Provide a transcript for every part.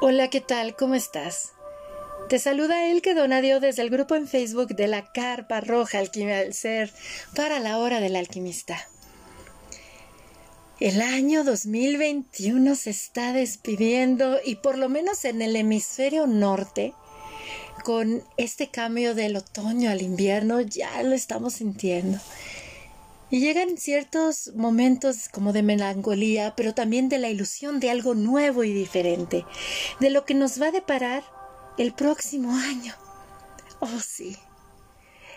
Hola, ¿qué tal? ¿Cómo estás? Te saluda Elke Donadio desde el grupo en Facebook de la Carpa Roja Alquimia del Ser para la Hora del Alquimista. El año 2021 se está despidiendo y por lo menos en el hemisferio norte, con este cambio del otoño al invierno, ya lo estamos sintiendo. Y llegan ciertos momentos como de melancolía, pero también de la ilusión de algo nuevo y diferente, de lo que nos va a deparar el próximo año. Oh, sí.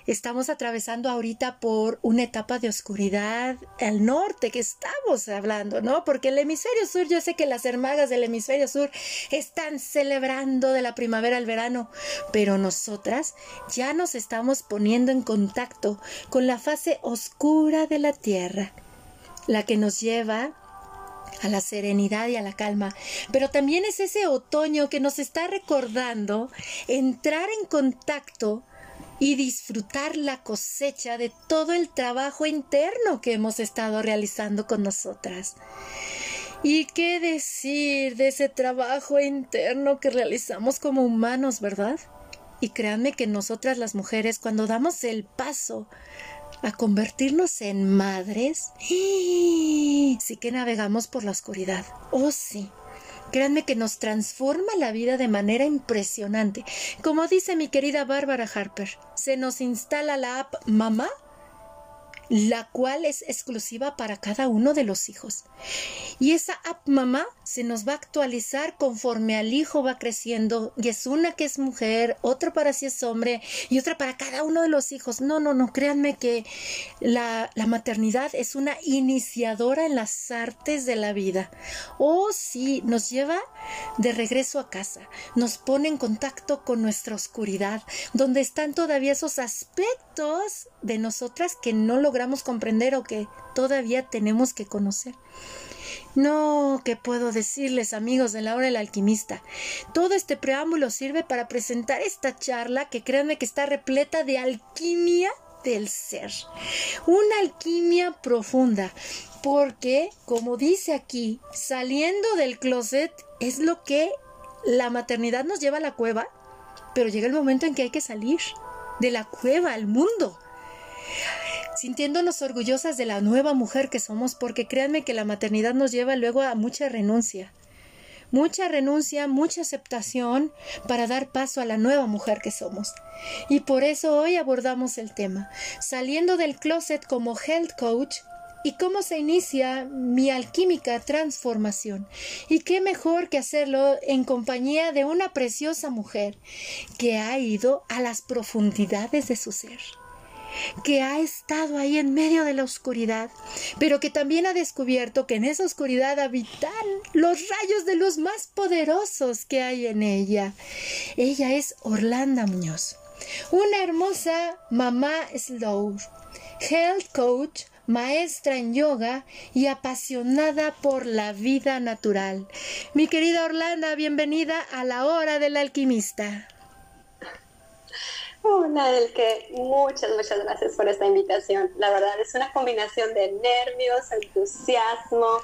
Estamos atravesando ahorita por una etapa de oscuridad al norte que estamos hablando, ¿no? Porque el hemisferio sur, yo sé que las hermagas del hemisferio sur están celebrando de la primavera al verano, pero nosotras ya nos estamos poniendo en contacto con la fase oscura de la tierra, la que nos lleva a la serenidad y a la calma, pero también es ese otoño que nos está recordando entrar en contacto y disfrutar la cosecha de todo el trabajo interno que hemos estado realizando con nosotras. ¿Y qué decir de ese trabajo interno que realizamos como humanos, verdad? Y créanme que nosotras las mujeres, cuando damos el paso a convertirnos en madres, sí que navegamos por la oscuridad. Oh, sí. Créanme que nos transforma la vida de manera impresionante. Como dice mi querida Bárbara Harper, se nos instala la app Mamá la cual es exclusiva para cada uno de los hijos. Y esa app mamá se nos va a actualizar conforme al hijo va creciendo y es una que es mujer, otra para si es hombre y otra para cada uno de los hijos. No, no, no, créanme que la, la maternidad es una iniciadora en las artes de la vida. Oh, sí, nos lleva de regreso a casa, nos pone en contacto con nuestra oscuridad, donde están todavía esos aspectos de nosotras que no logramos comprender o que todavía tenemos que conocer. No, ¿qué puedo decirles amigos de la hora del alquimista? Todo este preámbulo sirve para presentar esta charla que créanme que está repleta de alquimia del ser. Una alquimia profunda, porque, como dice aquí, saliendo del closet es lo que la maternidad nos lleva a la cueva, pero llega el momento en que hay que salir de la cueva al mundo sintiéndonos orgullosas de la nueva mujer que somos, porque créanme que la maternidad nos lleva luego a mucha renuncia. Mucha renuncia, mucha aceptación para dar paso a la nueva mujer que somos. Y por eso hoy abordamos el tema, saliendo del closet como health coach y cómo se inicia mi alquímica transformación. Y qué mejor que hacerlo en compañía de una preciosa mujer que ha ido a las profundidades de su ser que ha estado ahí en medio de la oscuridad, pero que también ha descubierto que en esa oscuridad habitan los rayos de luz más poderosos que hay en ella. Ella es Orlando Muñoz, una hermosa mamá slow, health coach, maestra en yoga y apasionada por la vida natural. Mi querida Orlando, bienvenida a la hora del alquimista. Una del que muchas, muchas gracias por esta invitación. La verdad es una combinación de nervios, entusiasmo.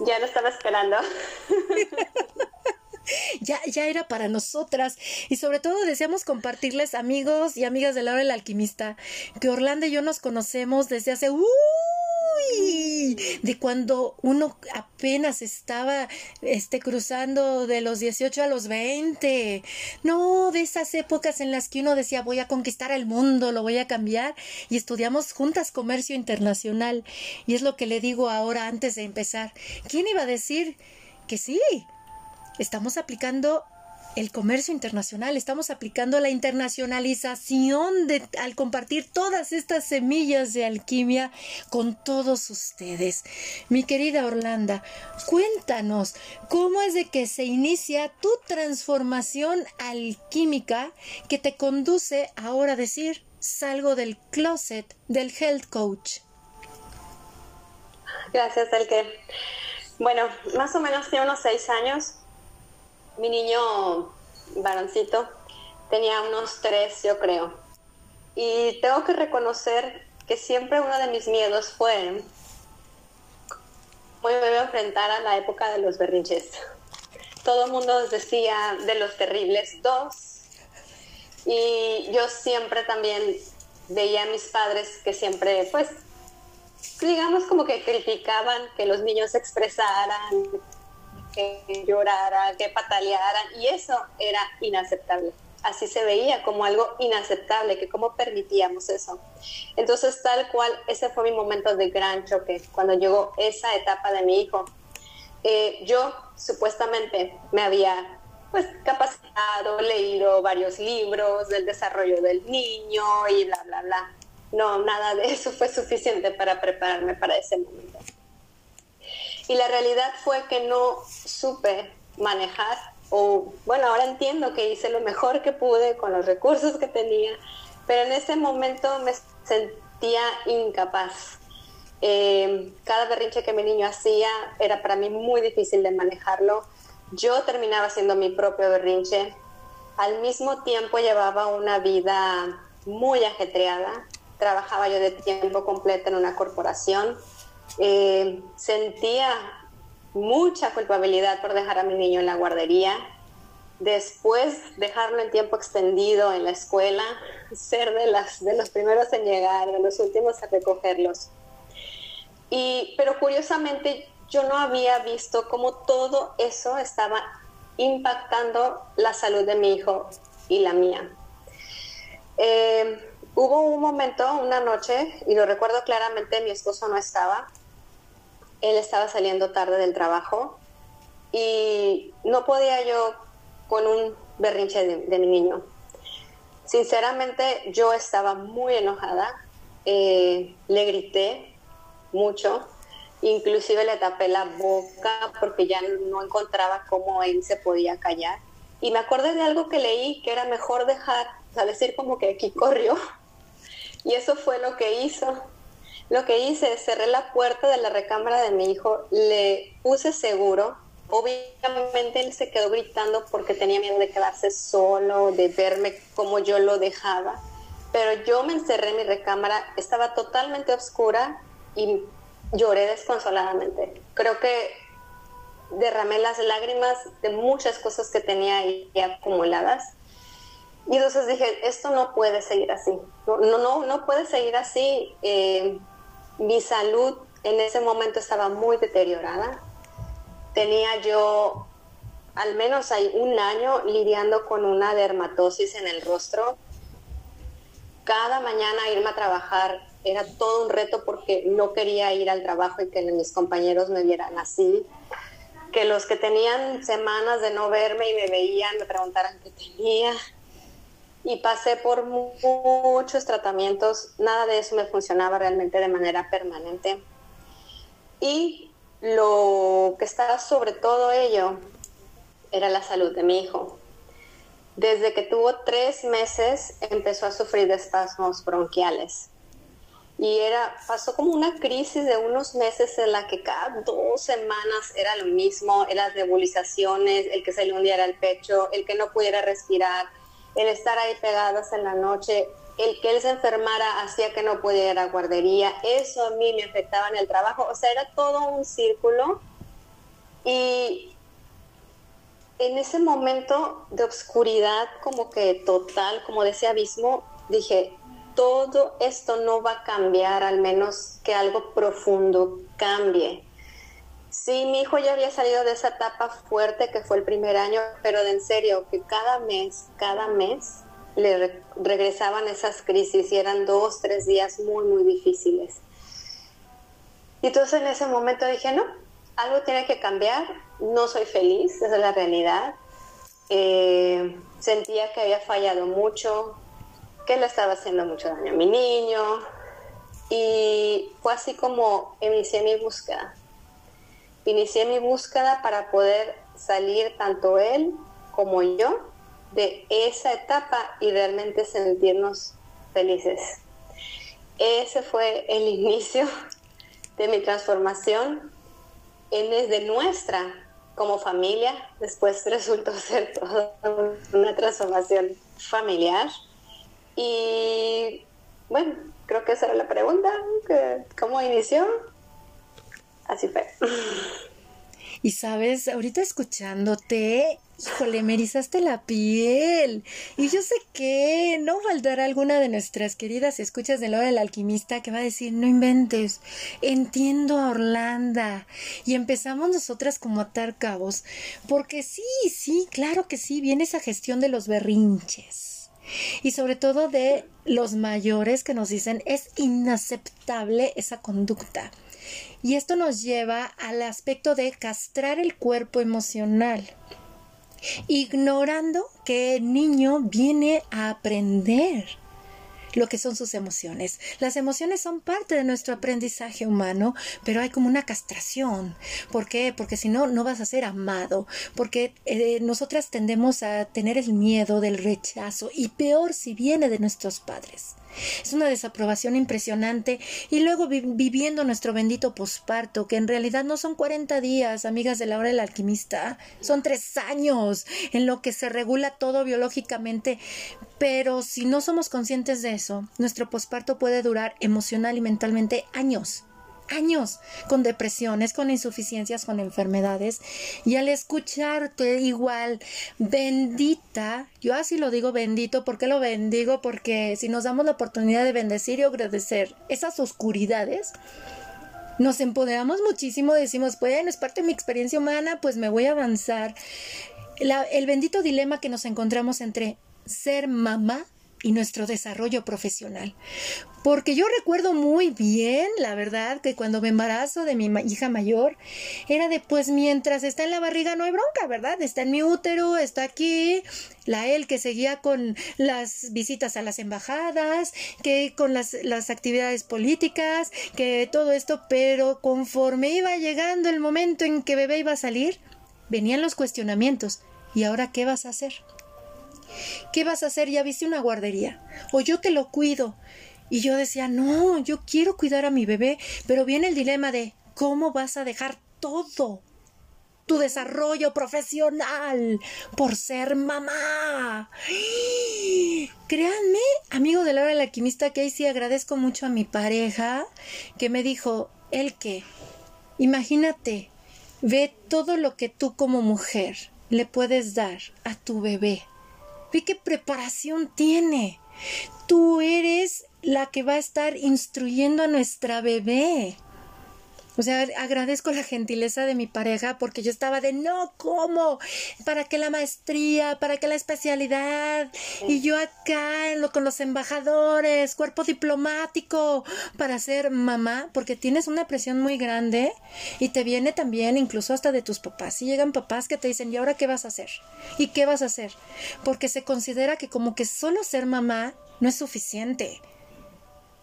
Ya lo estaba esperando. ya, ya era para nosotras. Y sobre todo deseamos compartirles, amigos y amigas de la hora del alquimista, que Orlando y yo nos conocemos desde hace de cuando uno apenas estaba este, cruzando de los 18 a los 20. No, de esas épocas en las que uno decía voy a conquistar el mundo, lo voy a cambiar. Y estudiamos juntas comercio internacional. Y es lo que le digo ahora antes de empezar. ¿Quién iba a decir que sí? Estamos aplicando el comercio internacional, estamos aplicando la internacionalización de, al compartir todas estas semillas de alquimia con todos ustedes. Mi querida Orlando, cuéntanos cómo es de que se inicia tu transformación alquímica que te conduce ahora a decir salgo del closet del health coach. Gracias, Elke. Bueno, más o menos tiene unos seis años mi niño varoncito tenía unos tres, yo creo. Y tengo que reconocer que siempre uno de mis miedos fue muy me enfrentar a la época de los berrinches. todo el mundo decía de los terribles dos. Y yo siempre también veía a mis padres que siempre, pues, digamos como que criticaban que los niños se expresaran, que lloraran, que patalearan, y eso era inaceptable. Así se veía como algo inaceptable, que cómo permitíamos eso. Entonces, tal cual, ese fue mi momento de gran choque, cuando llegó esa etapa de mi hijo. Eh, yo supuestamente me había pues capacitado, leído varios libros del desarrollo del niño y bla, bla, bla. No, nada de eso fue suficiente para prepararme para ese momento. Y la realidad fue que no supe manejar, o bueno, ahora entiendo que hice lo mejor que pude con los recursos que tenía, pero en ese momento me sentía incapaz. Eh, cada berrinche que mi niño hacía era para mí muy difícil de manejarlo. Yo terminaba siendo mi propio berrinche. Al mismo tiempo llevaba una vida muy ajetreada. Trabajaba yo de tiempo completo en una corporación. Eh, sentía mucha culpabilidad por dejar a mi niño en la guardería. Después dejarlo en tiempo extendido en la escuela, ser de, las, de los primeros en llegar, de los últimos a recogerlos pero curiosamente yo no había visto cómo todo eso estaba impactando la salud de mi hijo y la mía. Eh, hubo un momento, una noche, y lo recuerdo claramente, mi esposo no estaba, él estaba saliendo tarde del trabajo y no podía yo con un berrinche de, mi niño. Sinceramente yo estaba muy enojada, eh, le grité, mucho. Inclusive le tapé la boca porque ya no encontraba cómo él se podía callar. Y me acordé de algo que leí que era mejor dejar, o sea, decir como que aquí corrió. Y eso fue lo que hizo. Lo que hice, cerré la puerta de la recámara de mi hijo, le puse seguro. Obviamente él se quedó gritando porque tenía miedo de quedarse solo, de verme como yo lo dejaba. Pero yo me encerré en mi recámara, estaba totalmente oscura y lloré desconsoladamente. Creo que derramé las lágrimas de muchas cosas que tenía ahí acumuladas. Y entonces dije, esto no puede seguir así. No, no, no puede seguir así. Eh, mi salud en ese momento estaba muy deteriorada. Tenía yo al menos hay un año lidiando con una dermatosis en el rostro. Cada mañana irme a trabajar era todo un reto porque no quería ir al trabajo y que mis compañeros me vieran así. Que los que tenían semanas de no verme y me veían me preguntaran qué tenía. Y pasé por muchos tratamientos, nada de eso me funcionaba realmente de manera permanente. Y lo que estaba sobre todo ello era la salud de mi hijo. Desde que tuvo tres meses empezó a sufrir de espasmos bronquiales y era, pasó como una crisis de unos meses en la que cada dos semanas era lo mismo, las nebulizaciones, el que se le hundiera el pecho, el que no pudiera respirar, el estar ahí pegadas en la noche, el que él se enfermara hacía que no pudiera ir a guardería, eso a mí me afectaba en el trabajo, o sea, era todo un círculo. Y en ese momento de oscuridad como que total, como de ese abismo, dije, todo esto no va a cambiar, al menos que algo profundo cambie. Sí, mi hijo ya había salido de esa etapa fuerte que fue el primer año, pero de en serio, que cada mes, cada mes le regresaban esas crisis y eran dos, tres días muy, muy difíciles. Y entonces en ese momento dije, no, algo tiene que cambiar, no soy feliz, esa es la realidad. Eh, sentía que había fallado mucho, que le estaba haciendo mucho daño a mi niño. Y fue así como inicié mi búsqueda. Inicié mi búsqueda para poder salir tanto él como yo de esa etapa y realmente sentirnos felices. Ese fue el inicio de mi transformación en desde nuestra como familia. Después resultó ser toda una transformación familiar y bueno, creo que esa era la pregunta, ¿cómo inició? Así fue. Y sabes, ahorita escuchándote, híjole, me erizaste la piel. Y yo sé que no faltará alguna de nuestras queridas escuchas de Laura el alquimista que va a decir, no inventes, entiendo a Orlando. Y empezamos nosotras como a atar cabos, porque sí, sí, claro que sí, viene esa gestión de los berrinches. Y sobre todo de los mayores que nos dicen es inaceptable esa conducta. Y esto nos lleva al aspecto de castrar el cuerpo emocional ignorando que el niño viene a aprender lo que son sus emociones. Las emociones son parte de nuestro aprendizaje humano, pero hay como una castración. ¿Por qué? Porque si no, no vas a ser amado, porque eh, nosotras tendemos a tener el miedo del rechazo y peor si viene de nuestros padres. Es una desaprobación impresionante y luego viviendo nuestro bendito posparto, que en realidad no son 40 días, amigas de la hora del alquimista, son tres años en lo que se regula todo biológicamente. Pero si no somos conscientes de eso, nuestro posparto puede durar emocional y mentalmente años años con depresiones, con insuficiencias, con enfermedades. Y al escucharte igual, bendita, yo así lo digo bendito, ¿por qué lo bendigo? Porque si nos damos la oportunidad de bendecir y agradecer esas oscuridades, nos empoderamos muchísimo, decimos, bueno, es parte de mi experiencia humana, pues me voy a avanzar. el bendito dilema que nos encontramos entre ser mamá y nuestro desarrollo profesional. Porque yo recuerdo muy bien, la verdad, que cuando me embarazo de mi hija mayor, era de pues mientras está en la barriga no hay bronca, ¿verdad? Está en mi útero, está aquí, la él que seguía con las visitas a las embajadas, que con las, las actividades políticas, que todo esto, pero conforme iba llegando el momento en que bebé iba a salir, venían los cuestionamientos. ¿Y ahora qué vas a hacer? ¿Qué vas a hacer? Ya viste una guardería. O yo te lo cuido. Y yo decía, no, yo quiero cuidar a mi bebé, pero viene el dilema de cómo vas a dejar todo tu desarrollo profesional por ser mamá. Créanme, amigo de Laura el alquimista, que ahí sí agradezco mucho a mi pareja que me dijo, el que, imagínate, ve todo lo que tú como mujer le puedes dar a tu bebé. Ve qué preparación tiene. Tú eres la que va a estar instruyendo a nuestra bebé. O sea, agradezco la gentileza de mi pareja porque yo estaba de no, ¿cómo? ¿Para qué la maestría? ¿Para qué la especialidad? Y yo acá lo, con los embajadores, cuerpo diplomático, para ser mamá, porque tienes una presión muy grande y te viene también incluso hasta de tus papás. Y llegan papás que te dicen, ¿y ahora qué vas a hacer? ¿Y qué vas a hacer? Porque se considera que como que solo ser mamá no es suficiente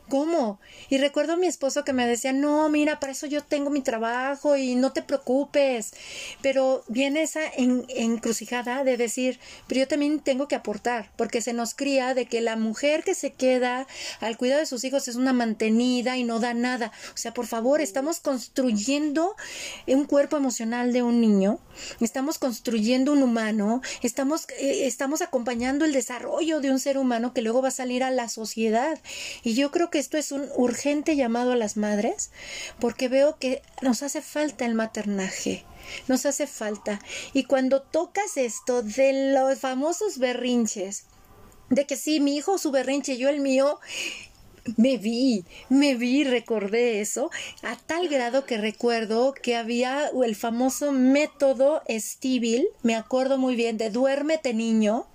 ¿Cómo? Y recuerdo a mi esposo que me decía, no, mira, para eso yo tengo mi trabajo y no te preocupes. Pero viene esa encrucijada de decir, pero yo también tengo que aportar, porque se nos cría de que la mujer que se queda al cuidado de sus hijos es una mantenida y no da nada. O sea, por favor, estamos construyendo un cuerpo emocional de un niño, estamos construyendo un humano, estamos, eh, estamos acompañando el desarrollo de un ser humano que luego va a salir a la sociedad. Y yo creo que esto es un urgente llamado a las madres porque veo que nos hace falta el maternaje. Nos hace falta. Y cuando tocas esto de los famosos berrinches, de que sí, mi hijo su berrinche, yo el mío, me vi, me vi, recordé eso, a tal grado que recuerdo que había el famoso método Estíbil, me acuerdo muy bien, de duérmete niño,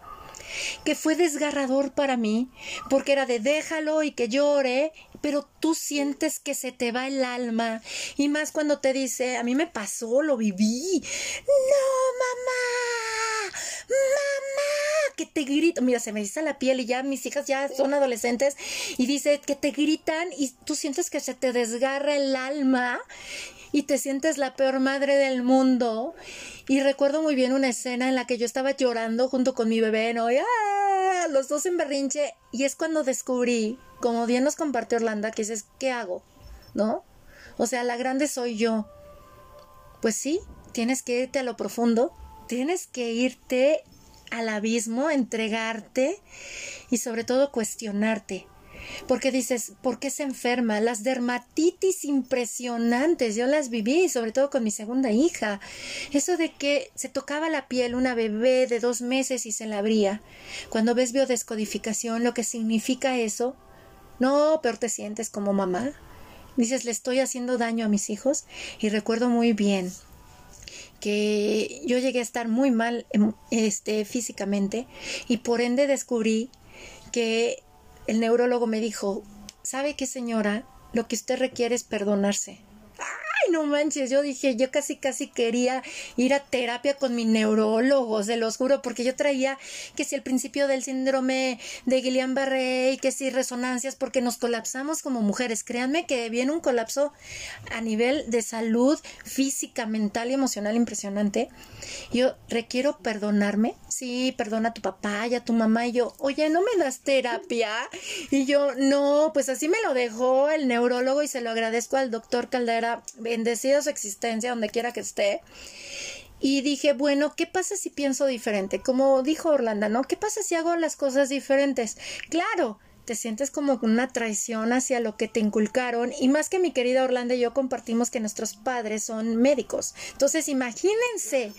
que fue desgarrador para mí, porque era de déjalo y que llore, pero tú sientes que se te va el alma, y más cuando te dice, a mí me pasó, lo viví. No, mamá, mamá, que te grito, mira, se me dice la piel y ya mis hijas ya son adolescentes y dice que te gritan y tú sientes que se te desgarra el alma y te sientes la peor madre del mundo. Y recuerdo muy bien una escena en la que yo estaba llorando junto con mi bebé, ¿no? ¡ah! Los dos en berrinche. Y es cuando descubrí, como bien nos compartió Orlando, que dices, ¿qué hago? ¿No? O sea, la grande soy yo. Pues sí, tienes que irte a lo profundo, tienes que irte al abismo, entregarte y sobre todo cuestionarte. Porque dices, ¿por qué se enferma? Las dermatitis impresionantes, yo las viví, sobre todo con mi segunda hija. Eso de que se tocaba la piel una bebé de dos meses y se la abría. Cuando ves biodescodificación, lo que significa eso, no, peor te sientes como mamá. Dices, le estoy haciendo daño a mis hijos. Y recuerdo muy bien que yo llegué a estar muy mal em, este, físicamente y por ende descubrí que el neurólogo me dijo, ¿sabe qué señora? Lo que usted requiere es perdonarse no manches, yo dije, yo casi casi quería ir a terapia con mi neurólogo, se los juro, porque yo traía que si el principio del síndrome de Guillain-Barré que si resonancias, porque nos colapsamos como mujeres. Créanme que viene un colapso a nivel de salud física, mental y emocional impresionante. Yo requiero perdonarme. Sí, perdona a tu papá y a tu mamá. Y yo, oye, ¿no me das terapia? Y yo, no, pues así me lo dejó el neurólogo y se lo agradezco al doctor Caldera bendecida su existencia donde quiera que esté. Y dije, bueno, ¿qué pasa si pienso diferente? Como dijo Orlando, ¿no? ¿Qué pasa si hago las cosas diferentes? Claro, te sientes como una traición hacia lo que te inculcaron y más que mi querida Orlando y yo compartimos que nuestros padres son médicos. Entonces, imagínense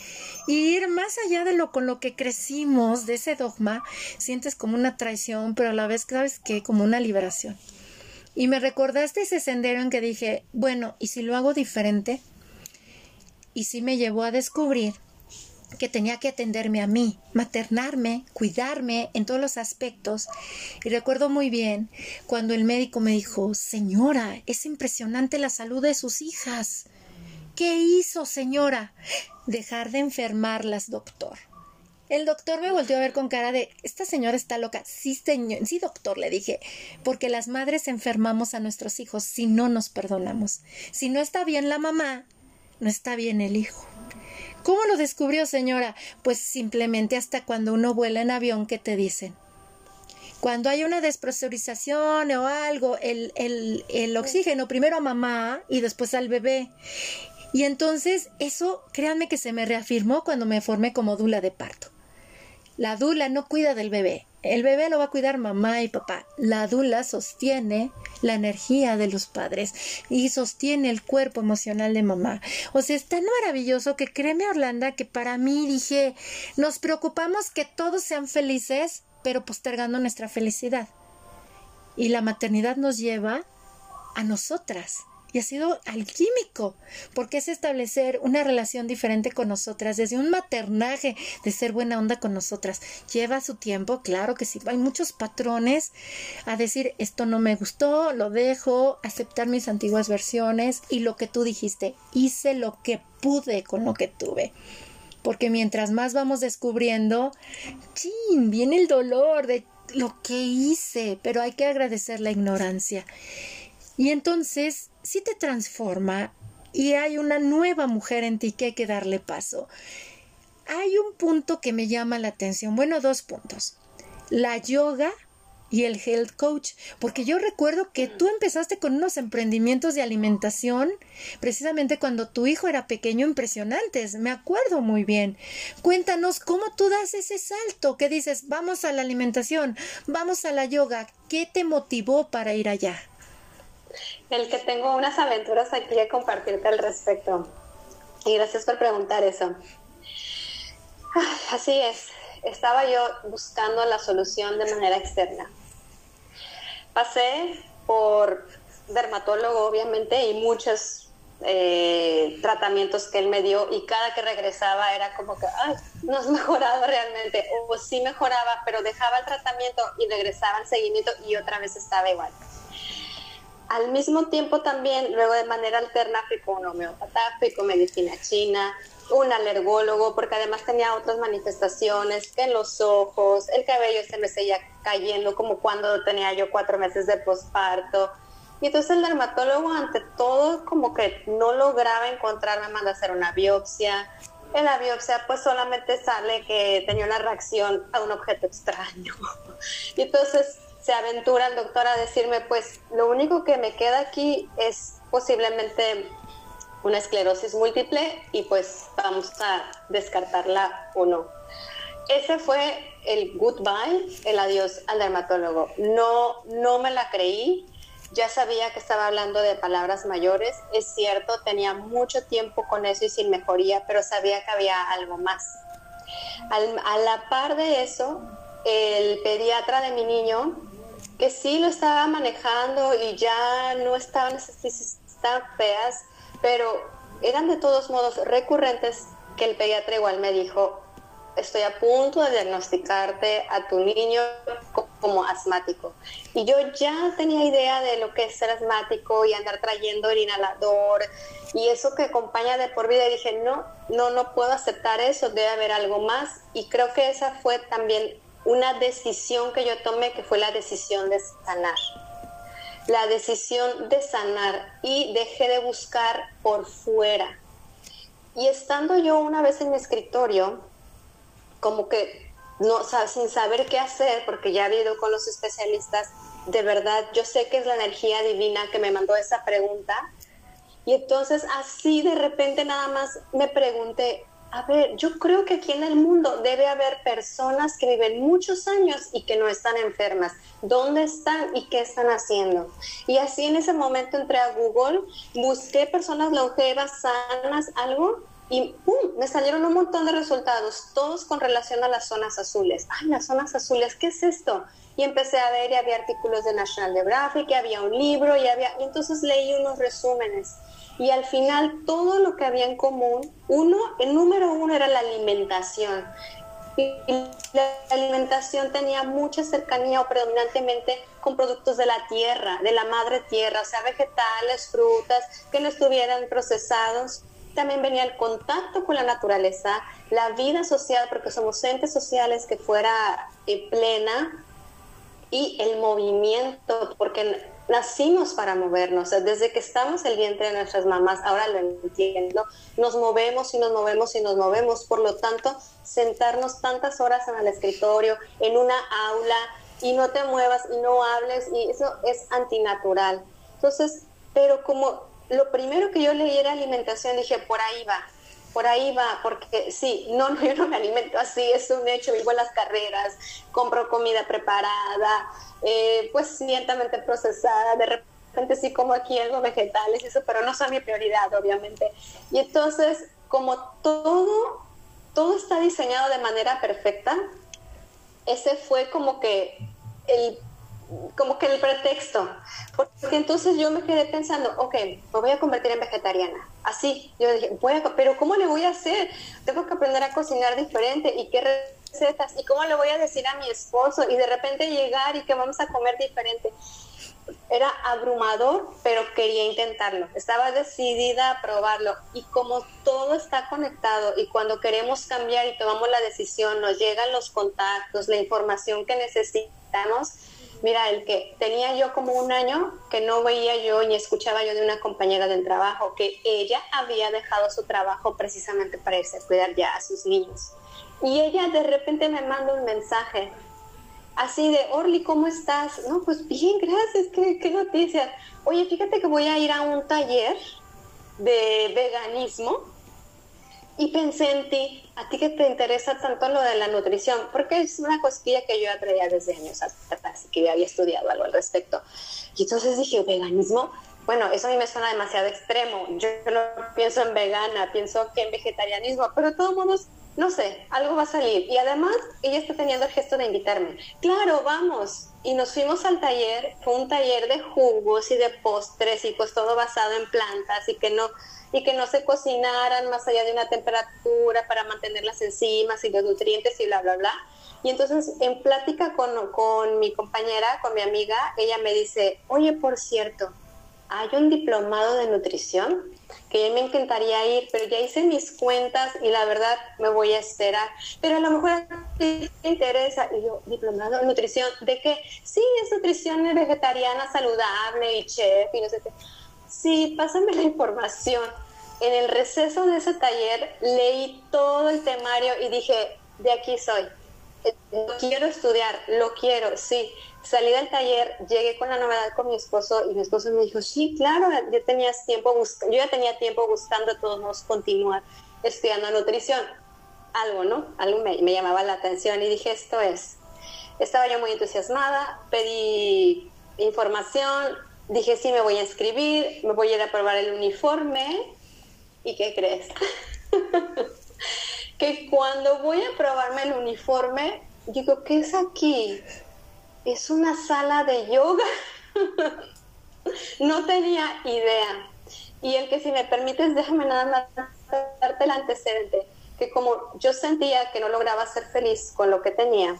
ir más allá de lo con lo que crecimos, de ese dogma, sientes como una traición, pero a la vez, ¿sabes qué? Como una liberación. Y me recordaste ese sendero en que dije, bueno, ¿y si lo hago diferente? Y sí me llevó a descubrir que tenía que atenderme a mí, maternarme, cuidarme en todos los aspectos. Y recuerdo muy bien cuando el médico me dijo, señora, es impresionante la salud de sus hijas. ¿Qué hizo, señora? Dejar de enfermarlas, doctor. El doctor me volvió a ver con cara de, esta señora está loca. Sí, señor, sí, doctor, le dije, porque las madres enfermamos a nuestros hijos si no nos perdonamos. Si no está bien la mamá, no está bien el hijo. ¿Cómo lo descubrió, señora? Pues simplemente hasta cuando uno vuela en avión que te dicen. Cuando hay una despresurización o algo, el, el, el oxígeno primero a mamá y después al bebé. Y entonces eso, créanme que se me reafirmó cuando me formé como dula de parto. La dula no cuida del bebé. El bebé lo va a cuidar mamá y papá. La dula sostiene la energía de los padres y sostiene el cuerpo emocional de mamá. O sea, es tan maravilloso que créeme, Orlando, que para mí dije, nos preocupamos que todos sean felices, pero postergando nuestra felicidad. Y la maternidad nos lleva a nosotras y ha sido alquímico, porque es establecer una relación diferente con nosotras, desde un maternaje de ser buena onda con nosotras. Lleva su tiempo, claro que sí, hay muchos patrones a decir esto no me gustó, lo dejo, aceptar mis antiguas versiones y lo que tú dijiste, hice lo que pude con lo que tuve porque mientras más vamos descubriendo, chin, viene el dolor de lo que hice, pero hay que agradecer la ignorancia. Y entonces sí te transforma y hay una nueva mujer en ti que hay que darle paso. Hay un punto que me llama la atención, bueno, dos puntos. La yoga y el health coach, porque yo recuerdo que tú empezaste con unos emprendimientos de alimentación precisamente cuando tu hijo era pequeño, impresionantes, me acuerdo muy bien. Cuéntanos cómo tú das ese salto, que dices, vamos a la alimentación, vamos a la yoga, ¿qué te motivó para ir allá? El que tengo unas aventuras aquí a compartirte al respecto. Y gracias por preguntar eso. Así es, estaba yo buscando la solución de manera externa. Pasé por dermatólogo, obviamente, y muchos eh, tratamientos que él me dio y cada que regresaba era como que, ay, no has mejorado realmente, o sí mejoraba, pero dejaba el tratamiento y regresaba al seguimiento y otra vez estaba igual. Al mismo tiempo también, luego de manera alterna, fui con un homeópata, fui con medicina china, un alergólogo, porque además tenía otras manifestaciones, que en los ojos, el cabello se me seguía cayendo como cuando tenía yo cuatro meses de posparto. Y entonces el dermatólogo ante todo como que no lograba encontrarme, manda a hacer una biopsia. En la biopsia pues solamente sale que tenía una reacción a un objeto extraño. Y entonces se aventura el doctor a decirme, pues lo único que me queda aquí es posiblemente una esclerosis múltiple y pues vamos a descartarla o no. ese fue el goodbye, el adiós al dermatólogo. No, no me la creí. Ya sabía que estaba hablando de palabras mayores. Es cierto, tenía mucho tiempo con eso y sin mejoría, pero sabía que había algo más. a la par de eso, el pediatra de mi niño, que sí lo estaba manejando y ya no estaban tan feas, pero eran de todos modos recurrentes que el pediatra igual me dijo, estoy a punto de diagnosticarte a tu niño como asmático. Y yo ya tenía idea de lo que es ser asmático y andar trayendo el inhalador y eso que acompaña de por vida. Y dije, no, no, no puedo aceptar eso, debe haber algo más. Y creo que esa fue también una decisión que yo tomé, que fue la decisión de sanar. La decisión de sanar y dejé de buscar por fuera. Y estando yo una vez en mi escritorio, como que no sin saber qué hacer, porque ya he ido con los especialistas, de verdad, yo sé que es la energía divina que me mandó esa pregunta. Y entonces así de repente nada más me pregunté, a ver, yo creo que aquí en el mundo debe haber personas que viven muchos años y que no están enfermas. ¿Dónde están y qué están haciendo? Y así en ese momento entré a Google, busqué personas longevas, sanas, algo, y ¡pum! me salieron un montón de resultados, todos con relación a las zonas azules. ¡Ay, las zonas azules! ¿Qué es esto? Y empecé a ver y había artículos de National Geographic, y había un libro, y había... Y entonces leí unos resúmenes y al final todo lo que había en común, uno, el número uno era la alimentación. Y la alimentación tenía mucha cercanía o predominantemente con productos de la tierra, de la madre tierra, o sea, vegetales, frutas, que no estuvieran procesados. También venía el contacto con la naturaleza, la vida social, porque somos entes sociales que fuera eh, plena, y el movimiento, porque nacimos para movernos, desde que estamos el vientre de nuestras mamás, ahora lo entiendo, nos movemos y nos movemos y nos movemos, por lo tanto, sentarnos tantas horas en el escritorio, en una aula, y no te muevas y no hables, y eso es antinatural. Entonces, pero como lo primero que yo leí era alimentación, dije, por ahí va, por ahí va, porque sí, no, no, yo no me alimento así, es un hecho, vivo en las carreras, compro comida preparada, eh, pues ciertamente procesada, de repente sí como aquí algo vegetales y eso, pero no son mi prioridad, obviamente. Y entonces, como todo, todo está diseñado de manera perfecta, ese fue como que el como que el pretexto, porque entonces yo me quedé pensando, ok, me voy a convertir en vegetariana, así, yo dije, voy a, pero ¿cómo le voy a hacer? Tengo que aprender a cocinar diferente y qué recetas y cómo le voy a decir a mi esposo y de repente llegar y que vamos a comer diferente. Era abrumador, pero quería intentarlo. Estaba decidida a probarlo. Y como todo está conectado y cuando queremos cambiar y tomamos la decisión, nos llegan los contactos, la información que necesitamos, Mira, el que tenía yo como un año que no veía yo ni escuchaba yo de una compañera del trabajo, que ella había dejado su trabajo precisamente para irse a cuidar ya a sus niños. Y ella de repente me manda un mensaje así de, Orly, ¿cómo estás? No, pues bien, gracias, qué, qué noticias. Oye, fíjate que voy a ir a un taller de veganismo y pensé en ti, a ti que te interesa tanto lo de la nutrición, porque es una cosquilla que yo ya traía desde años atrás, que había estudiado algo al respecto. Y entonces dije, veganismo, bueno, eso a mí me suena demasiado extremo. Yo no pienso en vegana, pienso que en vegetarianismo, pero de todos modos, no sé, algo va a salir. Y además, ella está teniendo el gesto de invitarme. Claro, vamos. Y nos fuimos al taller, fue un taller de jugos y de postres y pues todo basado en plantas y que no y que no se cocinaran más allá de una temperatura para mantener las enzimas y los nutrientes y bla, bla, bla. Y entonces en plática con, con mi compañera, con mi amiga, ella me dice, oye, por cierto, hay un diplomado de nutrición que me encantaría ir, pero ya hice mis cuentas y la verdad me voy a esperar. Pero a lo mejor te interesa. Y yo, diplomado de nutrición, ¿de qué? Sí, es nutrición vegetariana, saludable y chef y no sé qué. Sí, pásame la información en el receso de ese taller leí todo el temario y dije, de aquí soy. Lo quiero estudiar, lo quiero, sí. Salí del taller, llegué con la novedad con mi esposo y mi esposo me dijo, sí, claro, ya tenías tiempo yo ya tenía tiempo buscando todos modos continuar estudiando nutrición. algo, ¿no? Algo me, me llamaba la atención y dije, esto es. Estaba yo muy entusiasmada, pedí información, dije, sí, me voy a inscribir, me voy a ir a probar el uniforme. ¿Y qué crees? que cuando voy a probarme el uniforme, digo, ¿qué es aquí? Es una sala de yoga. no tenía idea. Y el que si me permites, déjame nada más darte el antecedente, que como yo sentía que no lograba ser feliz con lo que tenía,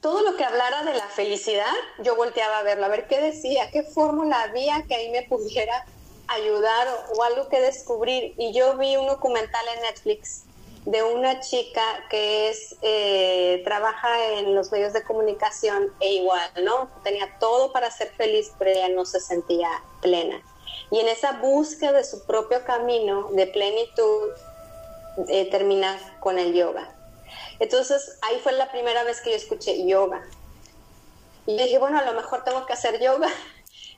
todo lo que hablara de la felicidad, yo volteaba a verlo, a ver qué decía, qué fórmula había que ahí me pudiera ayudar o, algo que descubrir. Y yo vi un documental en Netflix de una chica que es eh, trabaja en los medios de comunicación e igual, ¿no? Tenía todo para ser feliz, pero ella no se sentía plena. Y en esa búsqueda de su propio camino de plenitud, eh, termina con el yoga. Entonces ahí fue la primera vez que yo escuché yoga. Y dije, bueno, a lo mejor tengo que hacer yoga.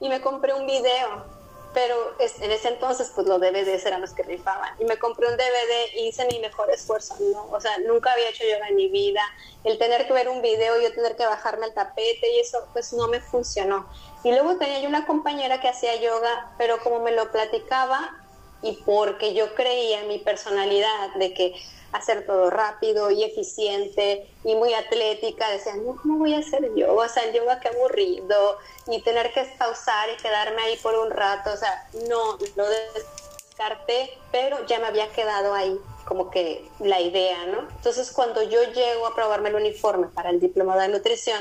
Y me compré un video, pero en ese entonces pues los DVDs eran los que rifaban. Y me compré un DVD y hice mi mejor esfuerzo, ¿no? O sea, nunca había hecho yoga en mi vida. El tener que ver un video yo tener que bajarme el tapete y eso pues no me funcionó. Y luego tenía yo una compañera que hacía yoga, pero como me lo platicaba y porque yo creía en mi personalidad de que hacer todo rápido y eficiente y muy atlética. Decía, no, ¿cómo voy a hacer yoga? O sea, el yoga qué aburrido y tener que pausar y quedarme ahí por un rato. O sea, no, lo descarté, pero ya me había quedado ahí como que la idea, ¿no? Entonces, cuando yo llego a probarme el uniforme para el diplomado de nutrición,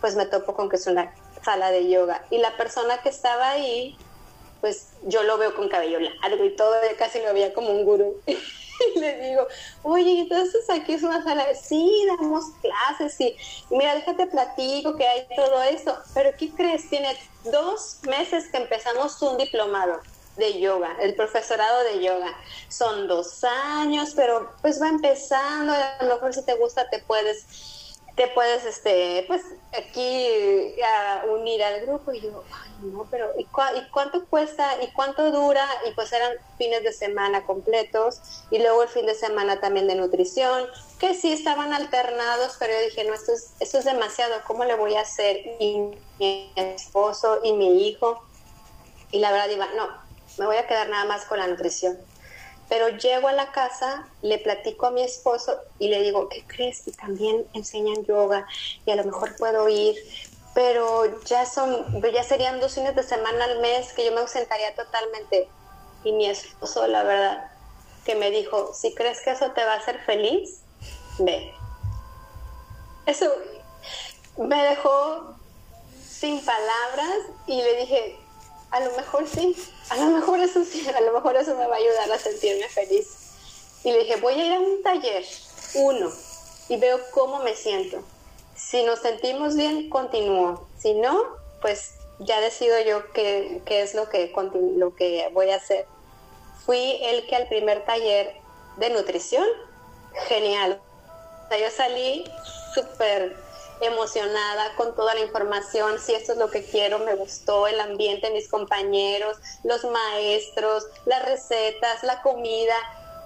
pues me topo con que es una sala de yoga. Y la persona que estaba ahí, pues yo lo veo con cabello largo y todo, casi lo veía como un gurú. y le digo, oye, entonces aquí es una sala, sí, damos clases y, mira, déjate platico que hay todo eso, pero ¿qué crees? Tiene dos meses que empezamos un diplomado de yoga, el profesorado de yoga. Son dos años, pero pues va empezando, a lo mejor si te gusta te puedes te puedes, este, pues, aquí a unir al grupo. Y yo, ay, no, pero ¿y, cuánto cuesta? ¿Y cuánto dura? Y pues eran fines de semana completos y luego el fin de semana también de nutrición, que sí estaban alternados, pero yo dije, no, esto es, esto es demasiado, ¿cómo le voy a hacer? Y mi esposo y mi hijo. Y la verdad iba, no, me voy a quedar nada más con la nutrición. Pero llego a la casa, le platico a mi esposo y le digo, ¿qué crees? Y también enseñan yoga y a lo mejor puedo ir, pero ya son, ya serían dos fines de semana al mes que yo me ausentaría totalmente. Y mi esposo, la verdad, que me dijo, si crees que eso te va a hacer feliz, ve. Eso me dejó sin palabras y le dije, a lo mejor sí, a lo mejor eso sí, a lo mejor eso me va a ayudar a sentirme feliz. Y le dije, voy a ir a un taller, uno, y veo cómo me siento. Si nos sentimos bien, continúo. Si no, pues ya decido yo qué, qué es lo que, lo que voy a hacer. Fui el que al primer taller de nutrición, genial. O sea, yo salí súper emocionada con toda la información, si esto es lo que quiero, me gustó el ambiente, mis compañeros, los maestros, las recetas, la comida,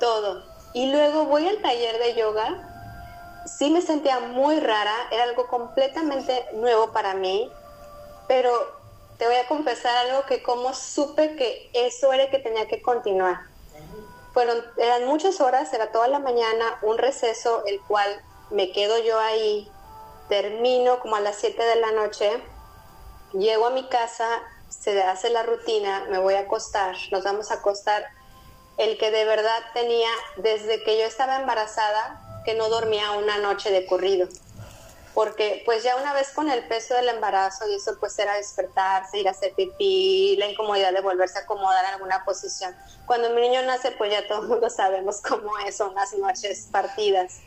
todo. Y luego voy al taller de yoga, sí me sentía muy rara, era algo completamente nuevo para mí, pero te voy a confesar algo que como supe que eso era que tenía que continuar. Fueron, eran muchas horas, era toda la mañana, un receso, el cual me quedo yo ahí termino como a las 7 de la noche, llego a mi casa, se hace la rutina, me voy a acostar, nos vamos a acostar. El que de verdad tenía, desde que yo estaba embarazada, que no dormía una noche de corrido. Porque pues ya una vez con el peso del embarazo y eso pues era despertarse, ir a hacer pipí, la incomodidad de volverse a acomodar en alguna posición. Cuando mi niño nace pues ya todos lo sabemos cómo es, son las noches partidas.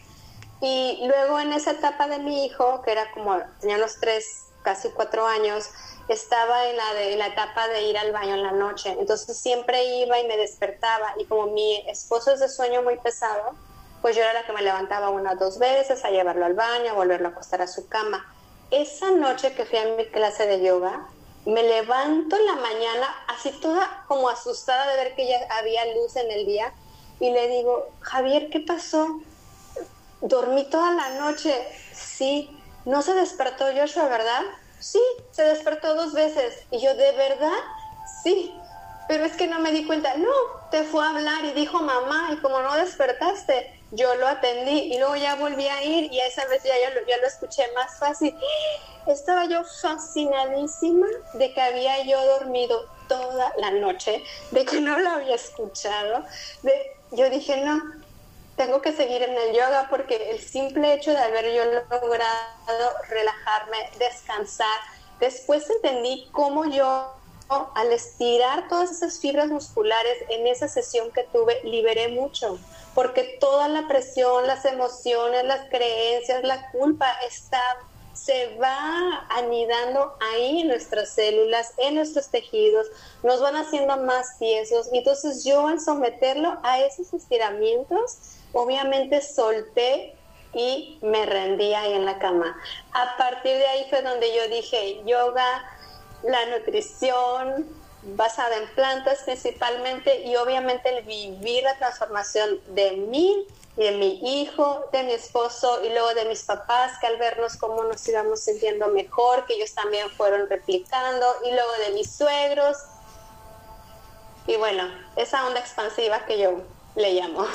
Y luego en esa etapa de mi hijo, que era como, tenía unos tres, casi cuatro años, estaba en la, de, la etapa de ir al baño en la noche. Entonces siempre iba y me despertaba. Y como mi esposo es de sueño muy pesado, pues yo era la que me levantaba una o dos veces a llevarlo al baño, a volverlo a acostar a su cama. Esa noche que fui a mi clase de yoga, me levanto en la mañana así toda como asustada de ver que ya había luz en el día y le digo, Javier, ¿qué pasó? Dormí toda la noche. Sí, no se despertó Joshua, ¿verdad? Sí, se despertó dos veces. Y yo, ¿de verdad? Sí, pero es que no me di cuenta. No, te fue a hablar y dijo mamá y como no despertaste, yo lo atendí y luego ya volví a ir y esa vez ya, ya, lo, lo escuché más fácil. Estaba yo fascinadísima de que había yo dormido toda la noche, de que no lo había escuchado. De, yo dije, no, tengo que seguir en el yoga porque el simple hecho de haber yo logrado relajarme, descansar, después entendí cómo yo al estirar todas esas fibras musculares en esa sesión que tuve, liberé mucho, porque toda la presión, las emociones, las creencias, la culpa está se va anidando ahí en nuestras células, en nuestros tejidos, nos van haciendo más tiesos. Y entonces yo al someterlo a esos estiramientos, obviamente solté y me rendí ahí en la cama. A partir de ahí fue donde yo dije, yoga, la nutrición basada en plantas principalmente y obviamente el vivir la transformación de mí y de mi hijo, de mi esposo y luego de mis papás, que al vernos cómo nos íbamos sintiendo mejor, que ellos también fueron replicando, y luego de mis suegros. Y bueno, esa onda expansiva que yo le llamo.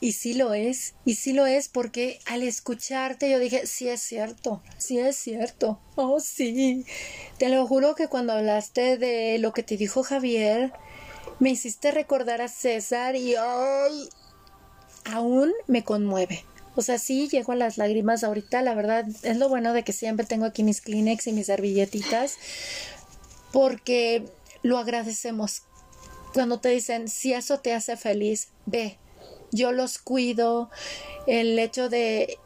Y sí lo es, y sí lo es porque al escucharte yo dije, sí es cierto, sí es cierto, oh sí. Te lo juro que cuando hablaste de lo que te dijo Javier, me hiciste recordar a César y ay, aún me conmueve. O sea, sí llego a las lágrimas ahorita, la verdad es lo bueno de que siempre tengo aquí mis Kleenex y mis servilletitas, porque lo agradecemos. Cuando te dicen, si eso te hace feliz, ve, yo los cuido, el hecho de,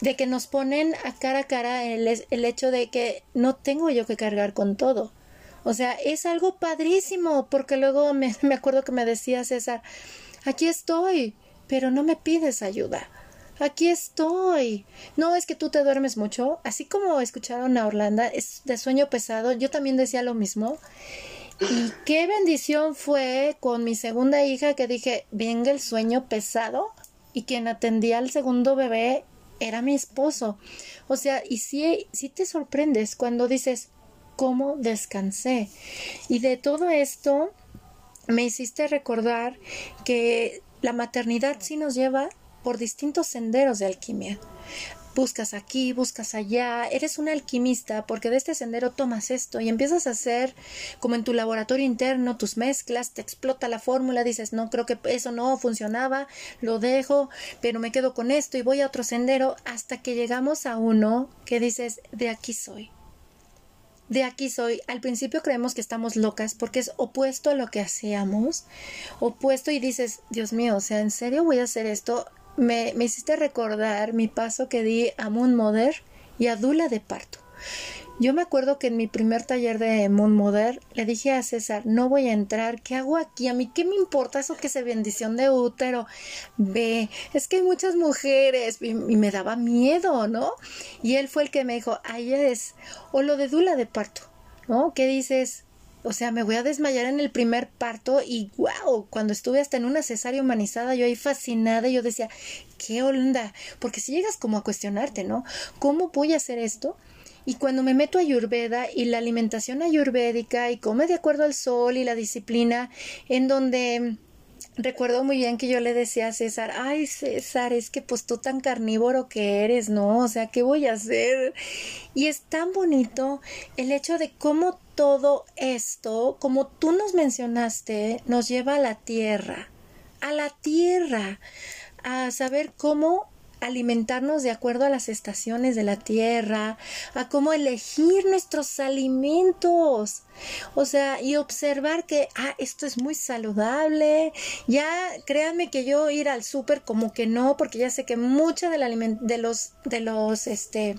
de que nos ponen a cara a cara el, el hecho de que no tengo yo que cargar con todo. O sea, es algo padrísimo, porque luego me, me acuerdo que me decía César, aquí estoy, pero no me pides ayuda. Aquí estoy. No es que tú te duermes mucho. Así como escucharon a Orlando, es de sueño pesado. Yo también decía lo mismo. Y qué bendición fue con mi segunda hija que dije, venga el sueño pesado y quien atendía al segundo bebé era mi esposo. O sea, y sí, sí te sorprendes cuando dices, ¿cómo descansé? Y de todo esto me hiciste recordar que la maternidad sí nos lleva por distintos senderos de alquimia buscas aquí, buscas allá, eres un alquimista porque de este sendero tomas esto y empiezas a hacer como en tu laboratorio interno tus mezclas, te explota la fórmula, dices, no, creo que eso no funcionaba, lo dejo, pero me quedo con esto y voy a otro sendero hasta que llegamos a uno que dices, de aquí soy. De aquí soy. Al principio creemos que estamos locas porque es opuesto a lo que hacíamos, opuesto y dices, Dios mío, o sea, ¿en serio voy a hacer esto? Me, me hiciste recordar mi paso que di a Moon Mother y a Dula de parto. Yo me acuerdo que en mi primer taller de Moon Mother le dije a César, no voy a entrar, ¿qué hago aquí? A mí, ¿qué me importa eso que se bendición de útero? Ve, es que hay muchas mujeres y, me daba miedo, ¿no? Y él fue el que me dijo, ahí es, o lo de Dula de parto, ¿no? ¿Qué dices? O sea, me voy a desmayar en el primer parto y wow, cuando estuve hasta en una cesárea humanizada, yo ahí fascinada, yo decía, qué onda, porque si llegas como a cuestionarte, ¿no? ¿Cómo voy a hacer esto? Y cuando me meto a Ayurveda y la alimentación ayurvédica y come de acuerdo al sol y la disciplina, en donde Recuerdo muy bien que yo le decía a César, ay César, es que pues tú tan carnívoro que eres, ¿no? O sea, ¿qué voy a hacer? Y es tan bonito el hecho de cómo todo esto, como tú nos mencionaste, nos lleva a la tierra, a la tierra, a saber cómo alimentarnos de acuerdo a las estaciones de la tierra, a cómo elegir nuestros alimentos. O sea, y observar que, ah, esto es muy saludable. Ya, créanme que yo ir al súper como que no, porque ya sé que mucha de, los, de los, este,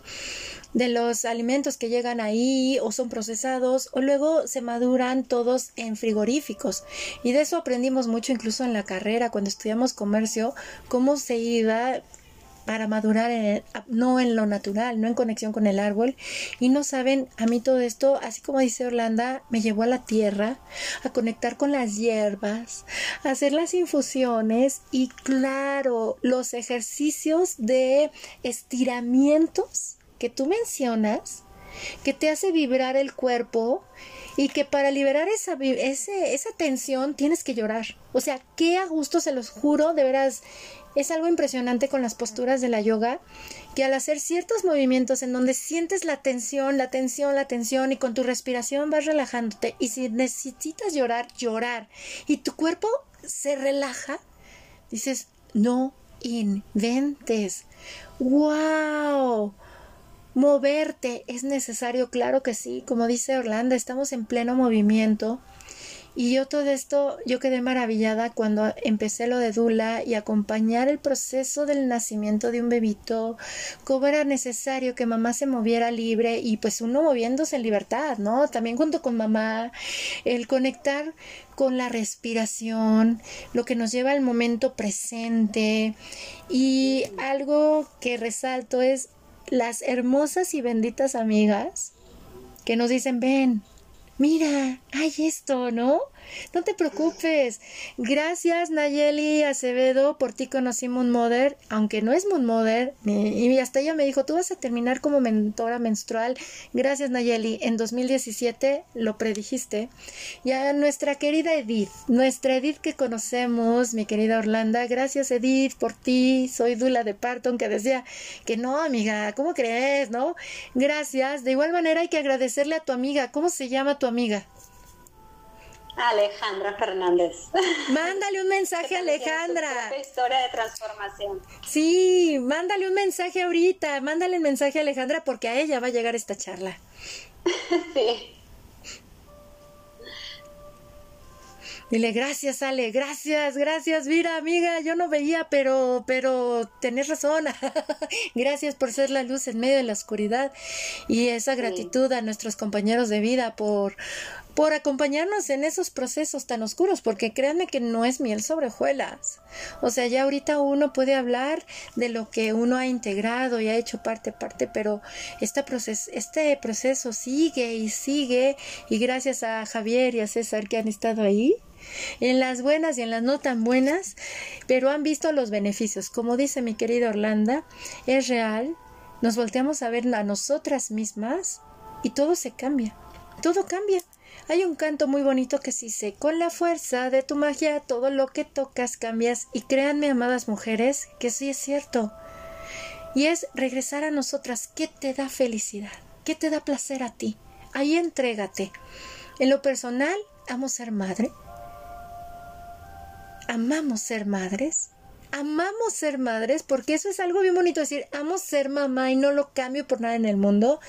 de los alimentos que llegan ahí o son procesados o luego se maduran todos en frigoríficos. Y de eso aprendimos mucho incluso en la carrera cuando estudiamos comercio, cómo se iba para madurar no en lo natural, no en conexión con el árbol. Y no saben, a mí todo esto, así como dice Orlando, me llevó a la tierra, a conectar con las hierbas, a hacer las infusiones y claro, los ejercicios de estiramientos que tú mencionas, que te hace vibrar el cuerpo y que para liberar esa, esa tensión tienes que llorar. O sea, qué a gusto, se los juro, de veras, es algo impresionante con las posturas de la yoga, que al hacer ciertos movimientos en donde sientes la tensión, la tensión, la tensión y con tu respiración vas relajándote y si necesitas llorar, llorar y tu cuerpo se relaja, dices, no inventes. ¡Wow! Moverte es necesario, claro que sí, como dice Orlando, estamos en pleno movimiento y yo todo esto, yo quedé maravillada cuando empecé lo de Dula y acompañar el proceso del nacimiento de un bebito, cómo era necesario que mamá se moviera libre y pues uno moviéndose en libertad, ¿no? También junto con mamá, el conectar con la respiración, lo que nos lleva al momento presente y algo que resalto es las hermosas y benditas amigas que nos dicen, ven, mira, hay esto, ¿no? No te preocupes. Gracias, Nayeli Acevedo. Por ti conocí Moon Mother, aunque no es Moon Mother. Y hasta ella me dijo, tú vas a terminar como mentora menstrual. Gracias, Nayeli. En 2017 lo predijiste. Y a nuestra querida Edith, nuestra Edith que conocemos, mi querida Orlando. Gracias, Edith, por ti. Soy Dula de Parton, que decía que no, amiga, ¿cómo crees, no? Gracias. De igual manera hay que agradecerle a tu amiga. ¿Cómo se llama tu amiga? Alejandra Fernández. Mándale un mensaje a Alejandra. historia de transformación. Sí, mándale un mensaje ahorita, mándale un mensaje a Alejandra porque a ella va a llegar esta charla. sí. Dile, gracias, Ale, gracias, gracias, mira, amiga, yo no veía, pero, pero tenés razón. gracias por ser la luz en medio de la oscuridad y esa gratitud a nuestros compañeros de vida por, por acompañarnos en esos procesos tan oscuros, porque créanme que no es miel sobre hojuelas. O sea, ya ahorita uno puede hablar de lo que uno ha integrado y ha hecho parte parte, pero este proceso, sigue y sigue y gracias a Javier y a César que han estado ahí, en las buenas y en las no tan buenas, pero han visto los beneficios. Como dice mi querida Orlando, es real, nos volteamos a ver a nosotras mismas y todo se cambia, todo cambia. Hay un canto muy bonito que dice, con la fuerza de tu magia todo lo que tocas cambias y créanme, amadas mujeres, que sí es cierto. Y es regresar a nosotras, ¿qué te da felicidad? ¿Qué te da placer a ti? Ahí entrégate. En lo personal, amo ser madre. Amamos ser madres. Amamos ser madres porque eso es algo bien bonito decir, amo ser mamá y no lo cambio por nada en el mundo.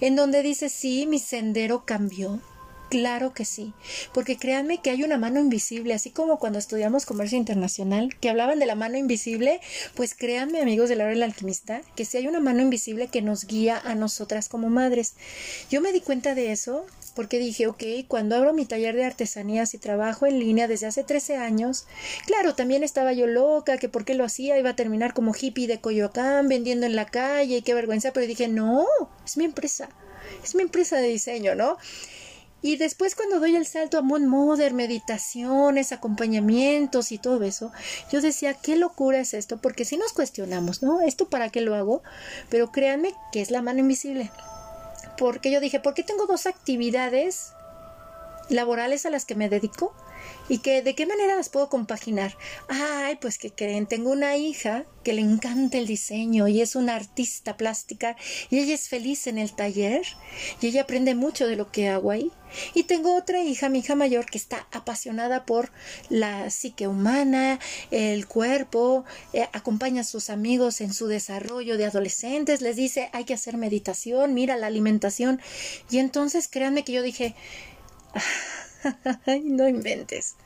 En donde dice, sí, mi sendero cambió Claro que sí, porque créanme que hay una mano invisible, así como cuando estudiamos comercio internacional, que hablaban de la mano invisible, pues créanme amigos de la hora del alquimista, que sí hay una mano invisible que nos guía a nosotras como madres. Yo me di cuenta de eso porque dije, ok, cuando abro mi taller de artesanías y trabajo en línea desde hace 13 años, claro, también estaba yo loca, que por qué lo hacía, iba a terminar como hippie de Coyoacán, vendiendo en la calle, y qué vergüenza, pero dije, no, es mi empresa, es mi empresa de diseño, ¿no? Y después cuando doy el salto a Moon Mother, meditaciones, acompañamientos y todo eso, yo decía, qué locura es esto, porque si nos cuestionamos, ¿no? ¿Esto para qué lo hago? Pero créanme que es la mano invisible. Porque yo dije, ¿por qué tengo dos actividades laborales a las que me dedico? y que de qué manera las puedo compaginar. Ay, pues que creen, tengo una hija que le encanta el diseño y es una artista plástica y ella es feliz en el taller y ella aprende mucho de lo que hago ahí. Y tengo otra hija, mi hija mayor, que está apasionada por la psique humana, el cuerpo, eh, acompaña a sus amigos en su desarrollo de adolescentes, les dice hay que hacer meditación, mira la alimentación. Y entonces créanme que yo dije, no inventes.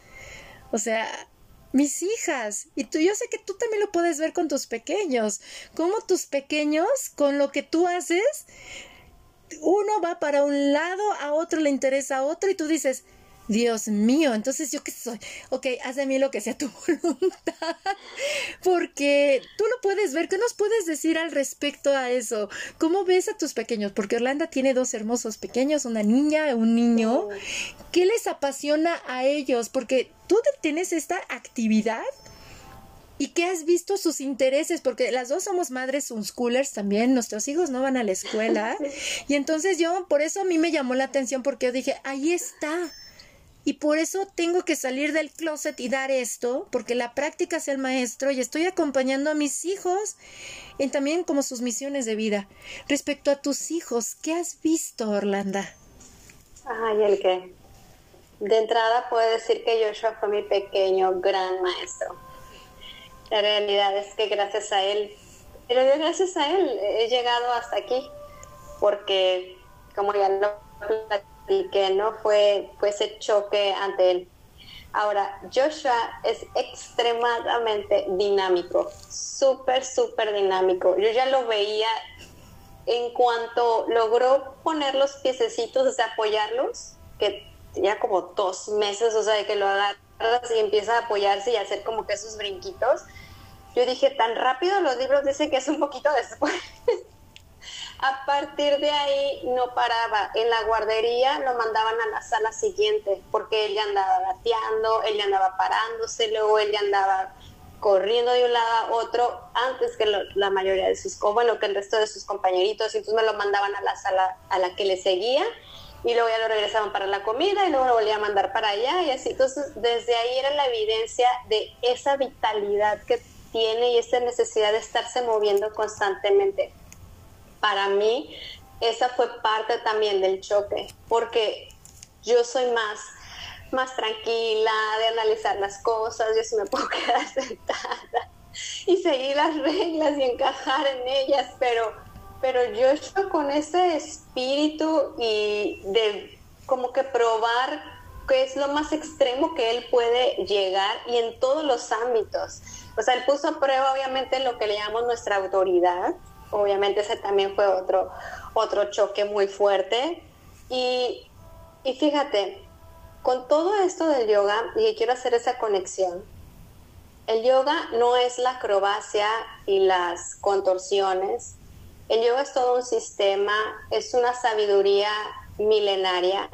O sea, mis hijas. Y tú, yo sé que tú también lo puedes ver con tus pequeños. Como tus pequeños, con lo que tú haces, uno va para un lado, a otro le interesa a otro, y tú dices, Dios mío, entonces yo qué soy, ok, haz de mí lo que sea tu voluntad, porque tú lo puedes ver, ¿qué nos puedes decir al respecto a eso? ¿Cómo ves a tus pequeños? Porque Orlando tiene dos hermosos pequeños, una niña, un niño, ¿qué les apasiona a ellos? Porque tú tienes esta actividad ¿Y qué has visto sus intereses? Porque las dos somos madres unschoolers también, nuestros hijos no van a la escuela. Y entonces yo, por eso a mí me llamó la atención, porque yo dije, ahí está. Y por eso tengo que salir del closet y dar esto, porque la práctica es el maestro y estoy acompañando a mis hijos en también como sus misiones de vida. Respecto a tus hijos, ¿qué has visto, Orlando? Ay, el que. De entrada puedo decir que Joshua fue mi pequeño gran maestro. La realidad es que gracias a él, pero gracias a él he llegado hasta aquí, porque como ya lo que no fue, fue ese choque ante él. Ahora, Joshua es extremadamente dinámico, súper, súper dinámico. Yo ya lo veía en cuanto logró poner los piececitos, o sea, apoyarlos, que ya como dos meses, o sea, de que lo agarras y empieza a apoyarse y hacer como que esos brinquitos. Yo dije, tan rápido los libros dicen que es un poquito después. A partir de ahí no paraba. En la guardería lo mandaban a la sala siguiente porque él ya andaba gateando, él ya andaba parándose, luego él ya andaba corriendo de un lado a otro antes que la mayoría de sus, bueno, que el resto de sus compañeritos. Entonces me lo mandaban a la sala a la que le seguía y luego ya lo regresaban para la comida y luego lo volvían a mandar para allá y así. Entonces desde ahí era la evidencia de esa vitalidad que tiene y esa necesidad de estarse moviendo constantemente para mí esa fue parte también del choque, porque yo soy más, más tranquila de analizar las cosas, yo sí me puedo quedar sentada y seguir las reglas y encajar en ellas, pero, pero yo con ese espíritu y de como que probar qué es lo más extremo que él puede llegar y en todos los ámbitos. O sea, él puso a prueba obviamente lo que le llamamos nuestra autoridad, obviamente ese también fue otro, otro choque muy fuerte. Y, y fíjate, con todo esto del yoga, y quiero hacer esa conexión, el yoga no es la acrobacia y las contorsiones. El yoga es todo un sistema, es una sabiduría milenaria.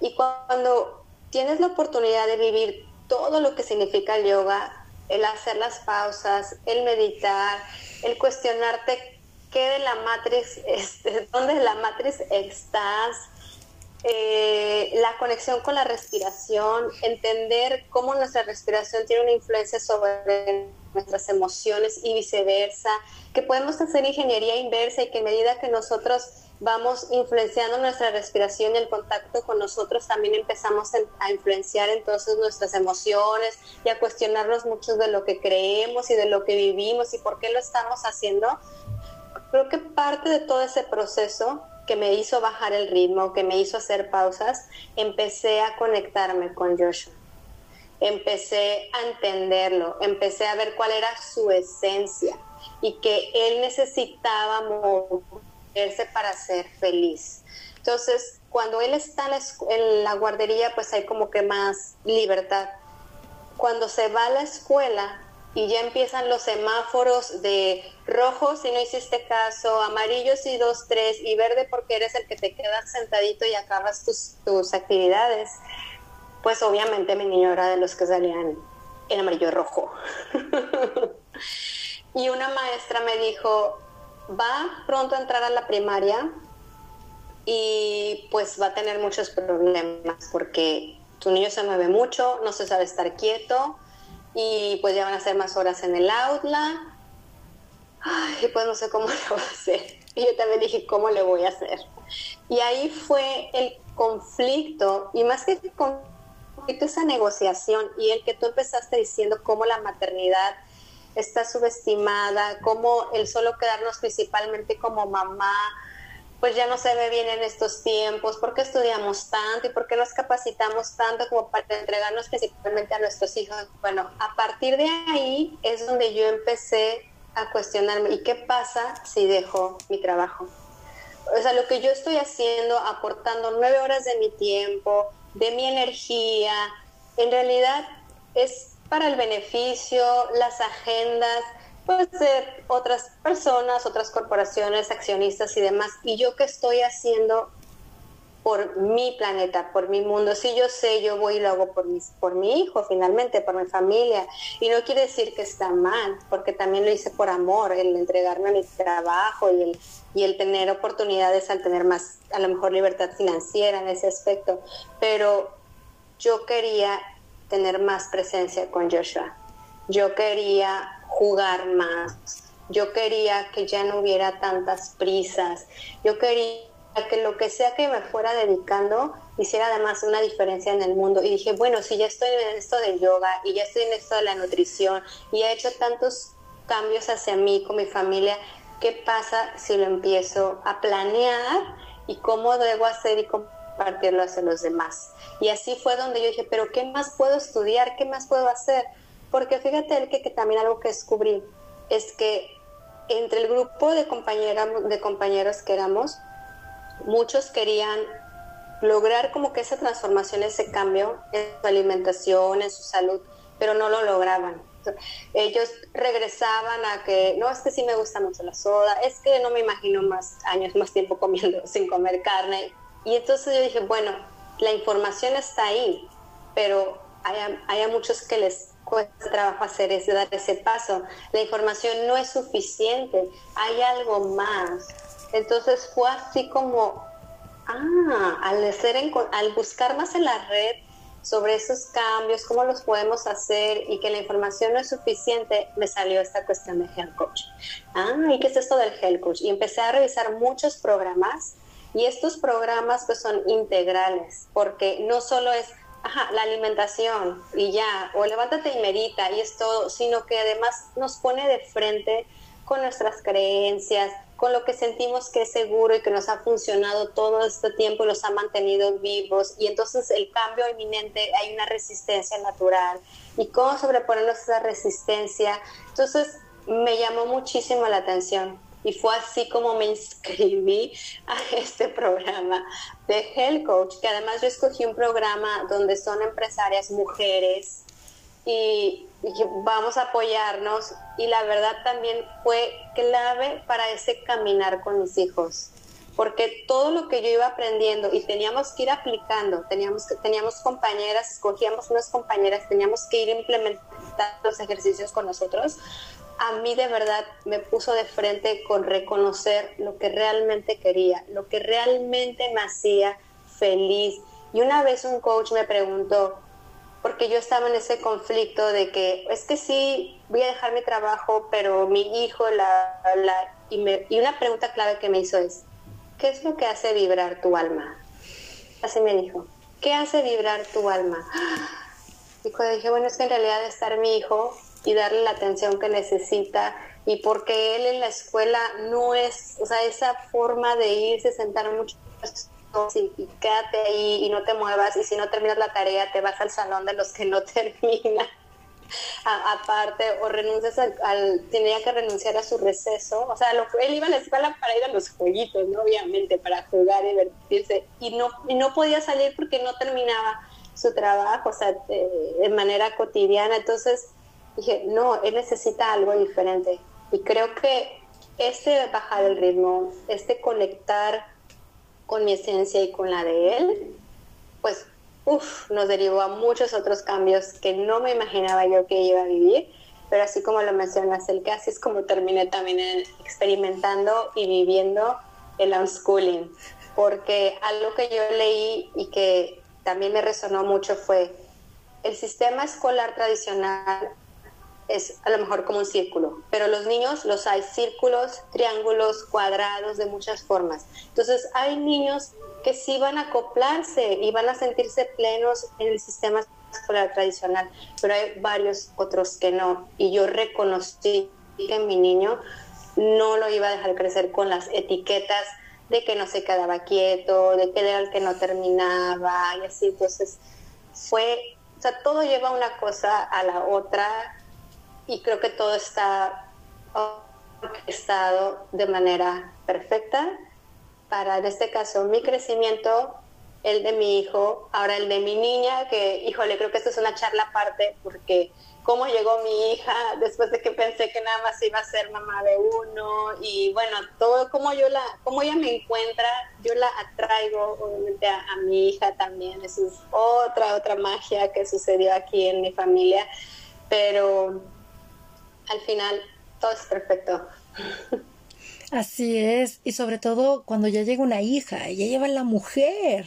Y cuando tienes la oportunidad de vivir todo lo que significa el yoga, el hacer las pausas, el meditar, el cuestionarte qué de la matriz, este, dónde de la matriz estás, eh, la conexión con la respiración, entender cómo nuestra respiración tiene una influencia sobre nuestras emociones y viceversa, que podemos hacer ingeniería inversa y que a medida que nosotros vamos influenciando nuestra respiración y el contacto con nosotros, también empezamos a influenciar entonces nuestras emociones y a cuestionarnos mucho de lo que creemos y de lo que vivimos y por qué lo estamos haciendo creo que parte de todo ese proceso que me hizo bajar el ritmo, que me hizo hacer pausas, empecé a conectarme con Joshua. Empecé a entenderlo, empecé a ver cuál era su esencia y que él necesitaba moverse para ser feliz. Entonces, cuando él está en la guardería, pues hay como que más libertad. Cuando se va a la escuela, y ya empiezan los semáforos de rojo si no hiciste caso, amarillo si dos, tres y verde porque eres el que te quedas sentadito y acabas tus, tus actividades. Pues obviamente mi niño era de los que salían en amarillo rojo. y una maestra me dijo, va pronto a entrar a la primaria y pues va a tener muchos problemas porque tu niño se mueve mucho, no se sabe estar quieto, y pues ya van a ser más horas en el aula. Ay, pues no sé cómo le voy a hacer. Y yo también dije, ¿cómo le voy a hacer? Y ahí fue el conflicto, y más que conflicto, esa negociación, y el que tú empezaste diciendo cómo la maternidad está subestimada, cómo el solo quedarnos principalmente como mamá, pues ya no se ve bien en estos tiempos, por qué estudiamos tanto y por qué nos capacitamos tanto como para entregarnos principalmente a nuestros hijos. Bueno, a partir de ahí es donde yo empecé a cuestionarme, ¿y qué pasa si dejo mi trabajo? O sea, lo que yo estoy haciendo, aportando nueve horas de mi tiempo, de mi energía. En realidad es para el beneficio, las agendas, pues de otras personas, otras corporaciones, accionistas y demás. Y yo qué estoy haciendo por mi planeta, por mi mundo. Si yo sé, yo voy y lo hago por, mis, por mi hijo, finalmente, por mi familia. Y no quiere decir que está mal, porque también lo hice por amor, el entregarme a mi trabajo y el, y el tener oportunidades al tener más, a lo mejor, libertad financiera en ese aspecto. Pero yo quería tener más presencia con Joshua. Yo quería jugar más. Yo quería que ya no hubiera tantas prisas. Yo quería que lo que sea que me fuera dedicando hiciera además una diferencia en el mundo. Y dije, bueno, si ya estoy en esto de yoga y ya estoy en esto de la nutrición y he hecho tantos cambios hacia mí con mi familia, ¿qué pasa si lo empiezo a planear y cómo debo hacer y compartirlo hacia los demás? Y así fue donde yo dije, pero ¿qué más puedo estudiar? ¿Qué más puedo hacer? Porque fíjate el que, que también algo que descubrí es que entre el grupo de, de compañeros que éramos, muchos querían lograr como que esa transformación, ese cambio en su alimentación, en su salud, pero no lo lograban. Ellos regresaban a que, no, es que sí me gusta mucho la soda, es que no me imagino más años, más tiempo comiendo sin comer carne. Y entonces yo dije, bueno, la información está ahí, pero hay, hay muchos que les cuesta trabajo hacer ese, dar ese paso. La información no es suficiente, hay algo más. Entonces fue así como, ah, al, hacer, al buscar más en la red sobre esos cambios, cómo los podemos hacer y que la información no es suficiente, me salió esta cuestión de Health Coach. Ah, ¿y qué es esto del Health Coach? Y empecé a revisar muchos programas y estos programas pues son integrales, porque no solo es ajá, la alimentación y ya, o levántate y medita y es todo, sino que además nos pone de frente con nuestras creencias, con lo que sentimos que es seguro y que nos ha funcionado todo este tiempo y los ha mantenido vivos. Y entonces el cambio inminente, hay una resistencia natural. ¿Y cómo sobreponernos esa resistencia? Entonces me llamó muchísimo la atención. Y fue así como me inscribí a este programa de Health Coach, que además yo escogí un programa donde son empresarias mujeres y dije, vamos a apoyarnos y la verdad también fue clave para ese caminar con mis hijos, porque todo lo que yo iba aprendiendo y teníamos que ir aplicando, teníamos, teníamos compañeras, escogíamos unas compañeras, teníamos que ir implementando los ejercicios con nosotros, a mí de verdad me puso de frente con reconocer lo que realmente quería, lo que realmente me hacía feliz. Y una vez un coach me preguntó, porque yo estaba en ese conflicto de que es que sí, voy a dejar mi trabajo, pero mi hijo, la, la y, una pregunta clave que me hizo es, ¿qué es lo que hace vibrar tu alma? Así me dijo, ¿qué hace vibrar tu alma? Y dije, bueno, es que en realidad estar mi hijo y darle la atención que necesita y porque él en la escuela no es, o sea, esa forma de irse, sentar mucho y, quédate ahí y no te muevas y si no terminas la tarea te vas al salón de los que no terminan. aparte, o renuncias al, tenía que renunciar a su receso, o sea, lo, él iba a la escuela para ir a los jueguitos, ¿no? Obviamente, para jugar, y divertirse, y no, y no podía salir porque no terminaba su trabajo, o sea, de, manera cotidiana, entonces dije, no, él necesita algo diferente, y creo que este bajar el ritmo, este conectar con mi esencia y con la de él, pues uf, nos derivó a muchos otros cambios que no me imaginaba yo que iba a vivir, pero así como lo mencionas, el que es como terminé también experimentando y viviendo el unschooling, porque algo que yo leí y que también me resonó mucho fue el sistema escolar tradicional es a lo mejor como un círculo, pero los niños los hay círculos, triángulos, cuadrados, de muchas formas. Entonces hay niños que sí van a acoplarse y van a sentirse plenos en el sistema escolar tradicional, pero hay varios otros que no. Y yo reconocí que mi niño no lo iba a dejar crecer con las etiquetas de que no se quedaba quieto, de que era el que no terminaba y así. Entonces fue, o sea, todo lleva una cosa a la otra y creo que todo está orquestado de manera perfecta. Para, en este caso, mi crecimiento el de mi hijo, ahora el de mi niña, que híjole, creo que esto es una charla aparte porque cómo llegó mi hija después de que pensé que nada más iba a ser mamá de uno y bueno, todo como yo la, como ella me encuentra, yo la atraigo obviamente a, a, mi hija también, eso es otra, otra magia que sucedió aquí en mi familia, pero al final todo es perfecto. Así es, y sobre todo cuando ya llega una hija, ya lleva la mujer,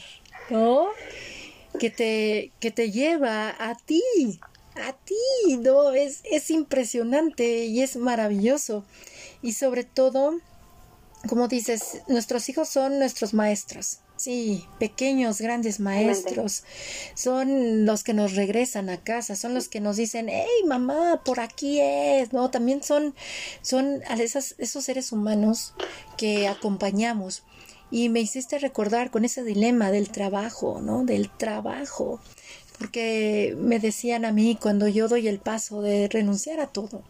¿no? Que te, que te lleva a ti, a ti, ¿no? Es, es impresionante y es maravilloso. Y sobre todo, como dices, nuestros hijos son nuestros maestros. Sí, pequeños, grandes maestros. Son los que nos regresan a casa, son los que nos dicen, hey mamá, por aquí es, ¿no? También son, son esas, esos seres humanos que acompañamos. Y me hiciste recordar con ese dilema del trabajo, ¿no? Del trabajo. Porque me decían a mí cuando yo doy el paso de renunciar a todo,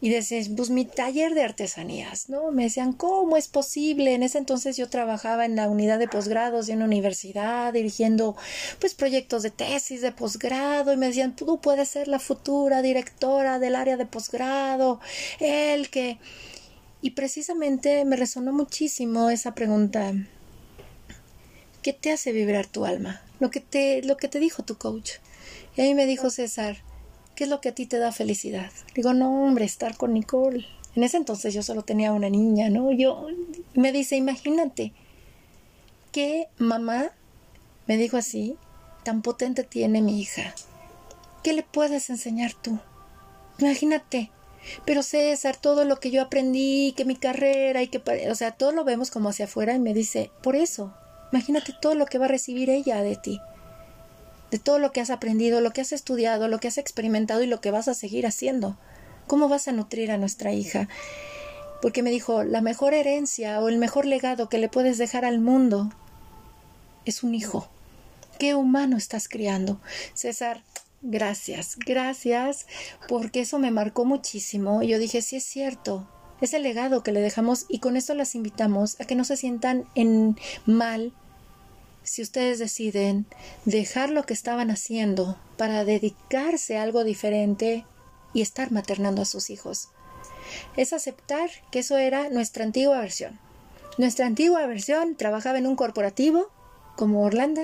y decían, pues mi taller de artesanías, ¿no? Me decían, ¿cómo es posible? En ese entonces yo trabajaba en la unidad de posgrados de una universidad, dirigiendo pues proyectos de tesis de posgrado, y me decían, tú puedes ser la futura directora del área de posgrado, el que... Y precisamente me resonó muchísimo esa pregunta. ¿Qué te hace vibrar tu alma? Lo que te, lo que te dijo tu coach. Y a mí me dijo César, ¿qué es lo que a ti te da felicidad? Digo, no, hombre, estar con Nicole. En ese entonces yo solo tenía una niña, ¿no? Yo me dice, imagínate, ¿qué mamá, me dijo así, tan potente tiene mi hija? ¿Qué le puedes enseñar tú? Imagínate. Pero César, todo lo que yo aprendí, que mi carrera y que, o sea, todo lo vemos como hacia afuera y me dice, por eso, imagínate todo lo que va a recibir ella de ti de todo lo que has aprendido, lo que has estudiado, lo que has experimentado y lo que vas a seguir haciendo. ¿Cómo vas a nutrir a nuestra hija? Porque me dijo, la mejor herencia o el mejor legado que le puedes dejar al mundo es un hijo. ¿Qué humano estás criando? César, gracias, gracias, porque eso me marcó muchísimo. Yo dije, sí es cierto, es el legado que le dejamos y con eso las invitamos a que no se sientan en mal si ustedes deciden dejar lo que estaban haciendo para dedicarse a algo diferente y estar maternando a sus hijos. Es aceptar que eso era nuestra antigua versión. Nuestra antigua versión trabajaba en un corporativo, como Orlando,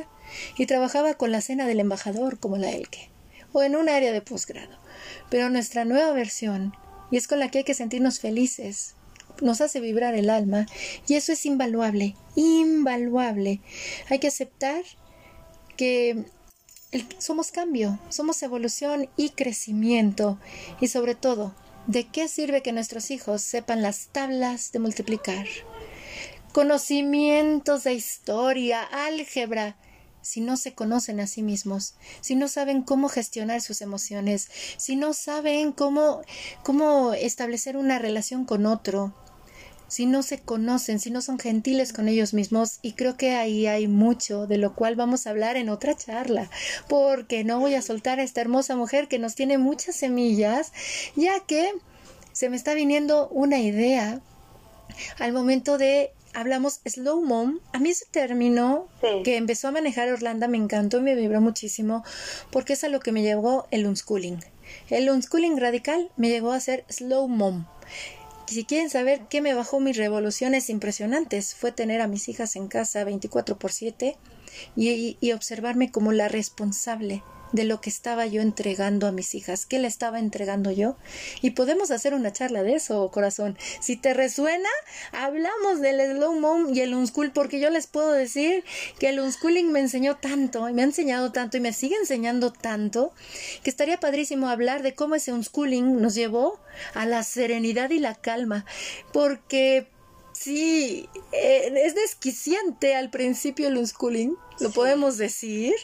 y trabajaba con la cena del embajador, como la Elke, o en un área de posgrado. Pero nuestra nueva versión, y es con la que hay que sentirnos felices, nos hace vibrar el alma y eso es invaluable, invaluable. Hay que aceptar que somos cambio, somos evolución y crecimiento y sobre todo, ¿de qué sirve que nuestros hijos sepan las tablas de multiplicar? Conocimientos de historia, álgebra, si no se conocen a sí mismos, si no saben cómo gestionar sus emociones, si no saben cómo, cómo establecer una relación con otro, si no se conocen, si no son gentiles con ellos mismos, y creo que ahí hay mucho de lo cual vamos a hablar en otra charla, porque no voy a soltar a esta hermosa mujer que nos tiene muchas semillas, ya que se me está viniendo una idea al momento de hablamos slow mom. A mí ese término que empezó a manejar Orlando me encantó y me vibró muchísimo porque es a lo que me llevó el unschooling. El unschooling radical me llevó a ser slow mom. Si quieren saber qué me bajó mis revoluciones impresionantes, fue tener a mis hijas en casa 24 por 7 y, y observarme como la responsable de lo que estaba yo entregando a mis hijas, qué le estaba entregando yo. Y podemos hacer una charla de eso, corazón. Si te resuena, hablamos del slow mom y el unschool, porque yo les puedo decir que el unschooling me enseñó tanto, y me ha enseñado tanto, y me sigue enseñando tanto, que estaría padrísimo hablar de cómo ese unschooling nos llevó a la serenidad y la calma, porque Sí, eh, es desquiciante al principio el unschooling, lo podemos decir,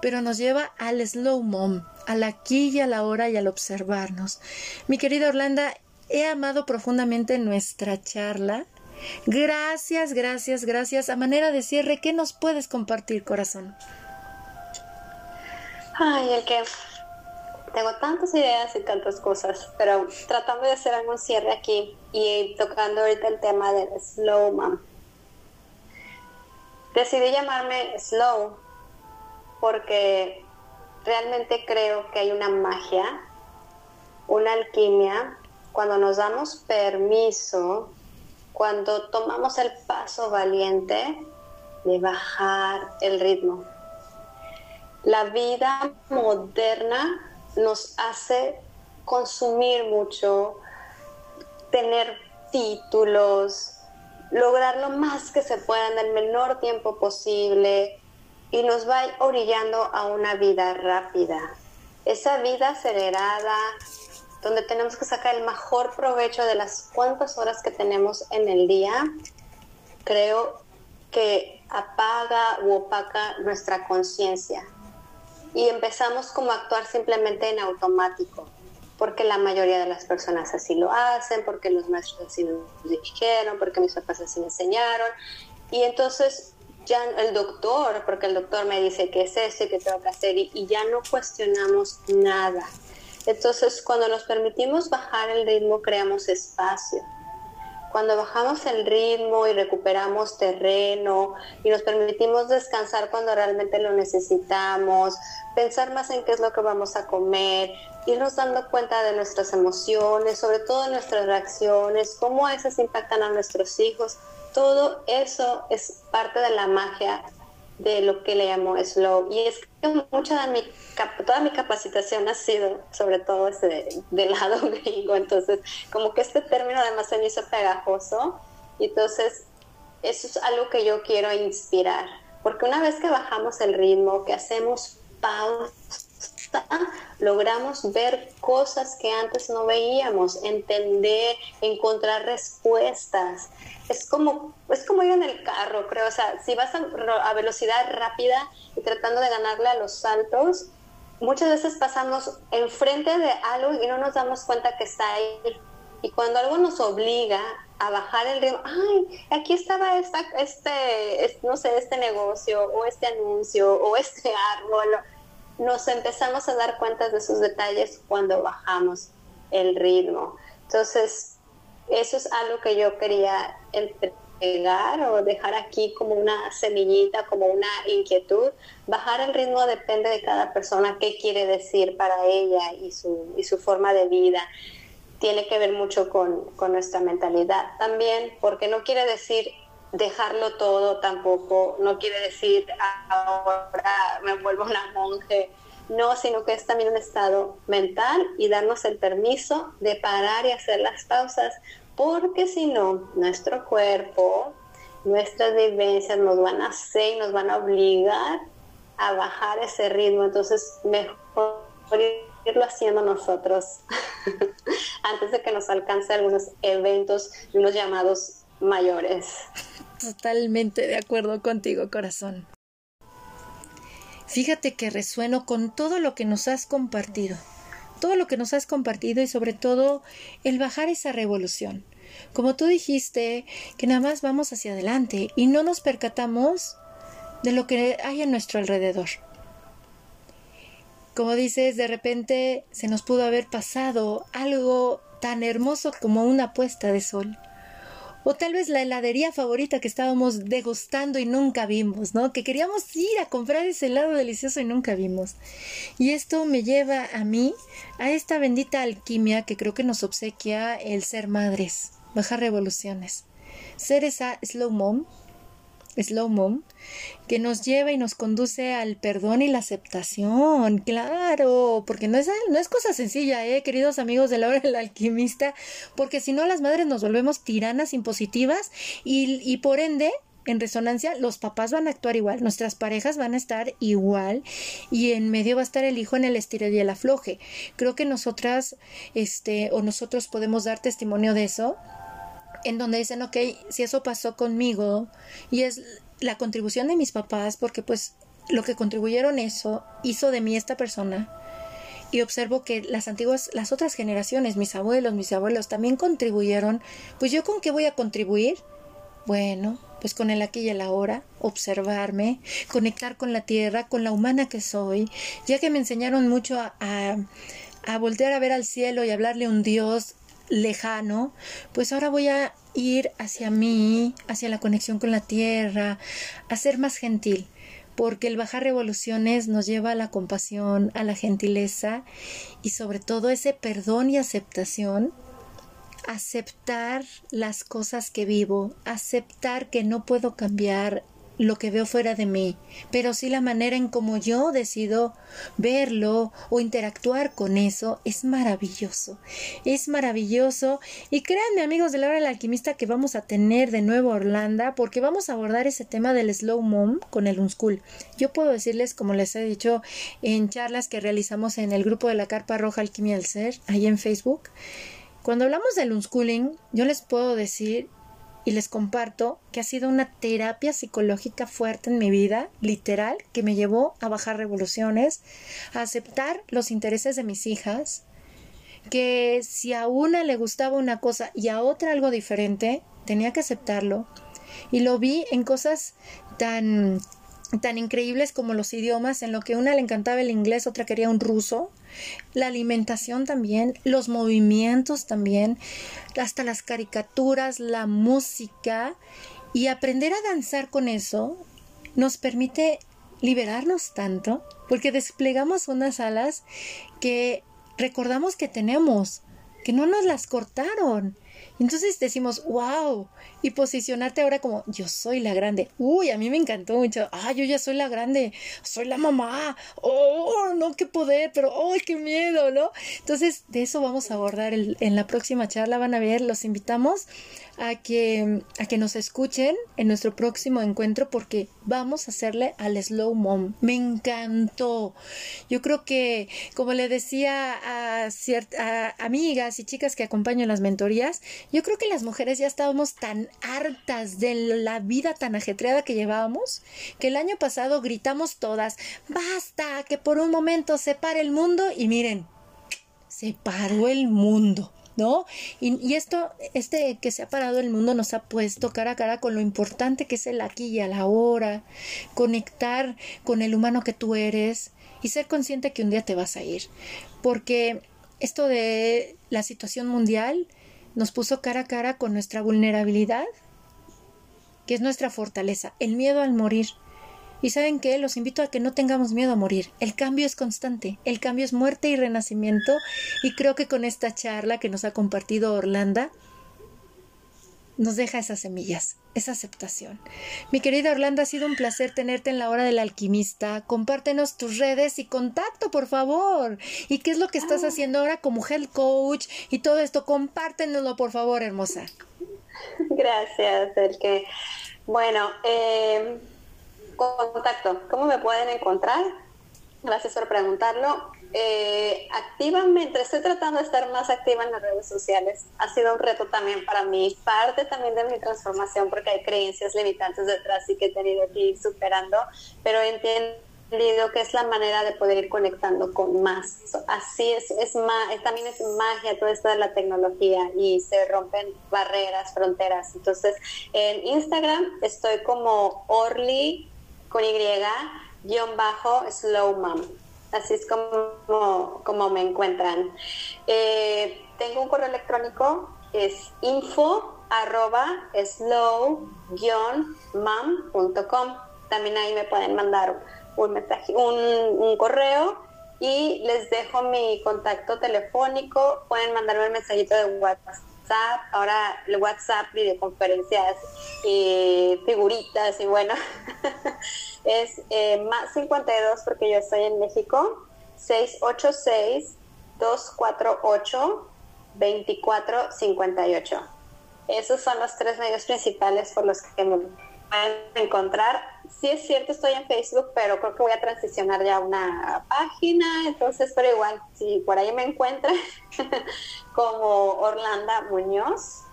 pero nos lleva al slow mom, al aquí y a la hora y al observarnos. Mi querida Orlanda, he amado profundamente nuestra charla. Gracias, gracias, gracias. A manera de cierre, ¿qué nos puedes compartir, corazón? Ay, el que tengo tantas ideas y tantas cosas, pero tratando de hacer algún cierre aquí y tocando ahorita el tema del slow mom. decidí llamarme Slow porque realmente creo que hay una magia, una alquimia, cuando nos damos permiso, cuando tomamos el paso valiente de bajar el ritmo. La vida moderna nos hace consumir mucho, tener títulos, lograr lo más que se pueda en el menor tiempo posible y nos va orillando a una vida rápida. Esa vida acelerada, donde tenemos que sacar el mejor provecho de las cuantas horas que tenemos en el día, creo que apaga u opaca nuestra conciencia y empezamos como a actuar simplemente en automático, porque la mayoría de las personas así lo hacen, porque los maestros así nos dijeron, porque mis papás así me enseñaron. Y entonces ya el doctor, porque el doctor me dice qué es eso y qué tengo que hacer, y ya no cuestionamos nada. Entonces, cuando nos permitimos bajar el ritmo, creamos espacio cuando bajamos el ritmo y recuperamos terreno y nos permitimos descansar cuando realmente lo necesitamos, pensar más en qué es lo que vamos a comer, irnos dando cuenta de nuestras emociones, sobre todo nuestras reacciones, cómo esas impactan a nuestros hijos, todo eso es parte de la magia de lo que le llamo slow. Y es que mucha de mi, toda mi capacitación ha sido sobre todo este del lado gringo, entonces como que este término además se me hizo pegajoso. Y entonces eso es algo que yo quiero inspirar, porque una vez que bajamos el ritmo, que hacemos pausa, logramos ver cosas que antes no veíamos, entender, encontrar respuestas. Es como, es como ir en el carro, creo. O sea, si vas a, velocidad rápida y tratando de ganarle a los saltos, muchas veces pasamos enfrente de algo y no nos damos cuenta que está ahí. Y cuando algo nos obliga a bajar el ritmo, ay, aquí estaba esta, este, no sé, este negocio o este anuncio o este árbol nos empezamos a dar cuenta de esos detalles cuando bajamos el ritmo. Entonces, eso es algo que yo quería entregar o dejar aquí como una semillita, como una inquietud. Bajar el ritmo depende de cada persona, qué quiere decir para ella y su, y su forma de vida. Tiene que ver mucho con, con nuestra mentalidad también, porque no quiere decir dejarlo todo tampoco, no quiere decir ahora me vuelvo una monje, no, sino que es también un estado mental y darnos el permiso de parar y hacer las pausas, porque si no, nuestro cuerpo, nuestras vivencias nos van a hacer y nos van a obligar a bajar ese ritmo, entonces mejor irlo haciendo nosotros antes de que nos alcance algunos eventos unos llamados mayores. Totalmente de acuerdo contigo, corazón. Fíjate que resueno con todo lo que nos has compartido, todo lo que nos has compartido y sobre todo el bajar esa revolución. Como tú dijiste, que nada más vamos hacia adelante y no nos percatamos de lo que hay a nuestro alrededor. Como dices, de repente se nos pudo haber pasado algo tan hermoso como una puesta de sol o tal vez la heladería favorita que estábamos degustando y nunca vimos, ¿no? Que queríamos ir a comprar ese helado delicioso y nunca vimos. Y esto me lleva a mí a esta bendita alquimia que creo que nos obsequia el ser madres, bajar revoluciones. Ser esa slow mom Slow Mom, que nos lleva y nos conduce al perdón y la aceptación, claro, porque no es, no es cosa sencilla, eh, queridos amigos de la hora del alquimista, porque si no las madres nos volvemos tiranas impositivas y, y por ende en resonancia, los papás van a actuar igual, nuestras parejas van a estar igual y en medio va a estar el hijo en el estilo y el afloje. Creo que nosotras, este, o nosotros podemos dar testimonio de eso en donde dicen, ok, si eso pasó conmigo y es la contribución de mis papás, porque pues lo que contribuyeron eso hizo de mí esta persona. Y observo que las antiguas, las otras generaciones, mis abuelos, mis abuelos también contribuyeron. Pues yo con qué voy a contribuir? Bueno, pues con el aquí y el ahora, observarme, conectar con la tierra, con la humana que soy, ya que me enseñaron mucho a, a, a voltear a ver al cielo y hablarle a un Dios lejano, pues ahora voy a ir hacia mí, hacia la conexión con la tierra, a ser más gentil, porque el bajar revoluciones nos lleva a la compasión, a la gentileza y sobre todo ese perdón y aceptación aceptar las cosas que vivo, aceptar que no puedo cambiar lo que veo fuera de mí, pero sí la manera en cómo yo decido verlo o interactuar con eso es maravilloso. Es maravilloso y créanme amigos de la hora del alquimista que vamos a tener de nuevo Orlando porque vamos a abordar ese tema del slow mom con el unschool. Yo puedo decirles como les he dicho en charlas que realizamos en el grupo de la Carpa Roja Alquimia del Ser, ahí en Facebook, cuando hablamos del unschooling, yo les puedo decir y les comparto que ha sido una terapia psicológica fuerte en mi vida, literal, que me llevó a bajar revoluciones, a aceptar los intereses de mis hijas, que si a una le gustaba una cosa y a otra algo diferente, tenía que aceptarlo. Y lo vi en cosas tan tan increíbles como los idiomas, en lo que una le encantaba el inglés, otra quería un ruso, la alimentación también, los movimientos también, hasta las caricaturas, la música y aprender a danzar con eso nos permite liberarnos tanto porque desplegamos unas alas que recordamos que tenemos, que no nos las cortaron entonces decimos, wow, y posicionarte ahora como yo soy la grande. Uy, a mí me encantó mucho. Ah, yo ya soy la grande, soy la mamá. Oh, no, qué poder, pero ¡ay, qué miedo, ¿no? Entonces, de eso vamos a abordar en la próxima charla. Van a ver, los invitamos a que, a que nos escuchen en nuestro próximo encuentro porque vamos a hacerle al Slow Mom. Me encantó. Yo creo que, como le decía a, ciertas amigas y chicas que acompañan las mentorías, yo creo que las mujeres ya estábamos tan hartas de la vida tan ajetreada que llevábamos que el año pasado gritamos todas, basta, que por un momento se pare el mundo y miren, se paró el mundo. ¿No? Y, esto, este que se ha parado el mundo nos ha puesto cara a cara con lo importante que es el aquí y a la hora, conectar con el humano que tú eres y ser consciente que un día te vas a ir. Porque esto de la situación mundial nos puso cara a cara con nuestra vulnerabilidad, que es nuestra fortaleza, el miedo al morir y saben qué, los invito a que no tengamos miedo a morir. El cambio es constante, el cambio es muerte y renacimiento y creo que con esta charla que nos ha compartido Orlando nos deja esas semillas, esa aceptación. Mi querida Orlando, ha sido un placer tenerte en la hora del alquimista. Compártenos tus redes y contacto, por favor. ¿Y qué es lo que estás ah. haciendo ahora como health coach y todo esto? Compártenoslo, por favor, hermosa. Gracias, el que bueno, eh, contacto, ¿cómo me pueden encontrar? Gracias por preguntarlo. Eh, activamente, estoy tratando de estar más activa en las redes sociales. Ha sido un reto también para mí, parte también de mi transformación, porque hay creencias limitantes detrás y que he tenido que ir superando, pero entendido que es la manera de poder ir conectando con más. Así es, es más, también es magia todo esto de la tecnología y se rompen barreras, fronteras. Entonces, en Instagram estoy como Orly con Y, guion bajo, slow mom. Así es como, como me encuentran. Eh, tengo un correo electrónico, es info arroba slow-mom.com. También ahí me pueden mandar un mensaje, un correo y les dejo mi contacto telefónico. Pueden mandarme un mensajito de WhatsApp ahora el WhatsApp, videoconferencias y figuritas y bueno, es eh, más 52 porque yo estoy en México, 686-248-2458. Esos son los tres medios principales por los que me pueden encontrar. Sí es cierto, estoy en Facebook, pero creo que voy a transicionar ya a una página, entonces, pero igual, si por ahí me encuentran como Orlando Muñoz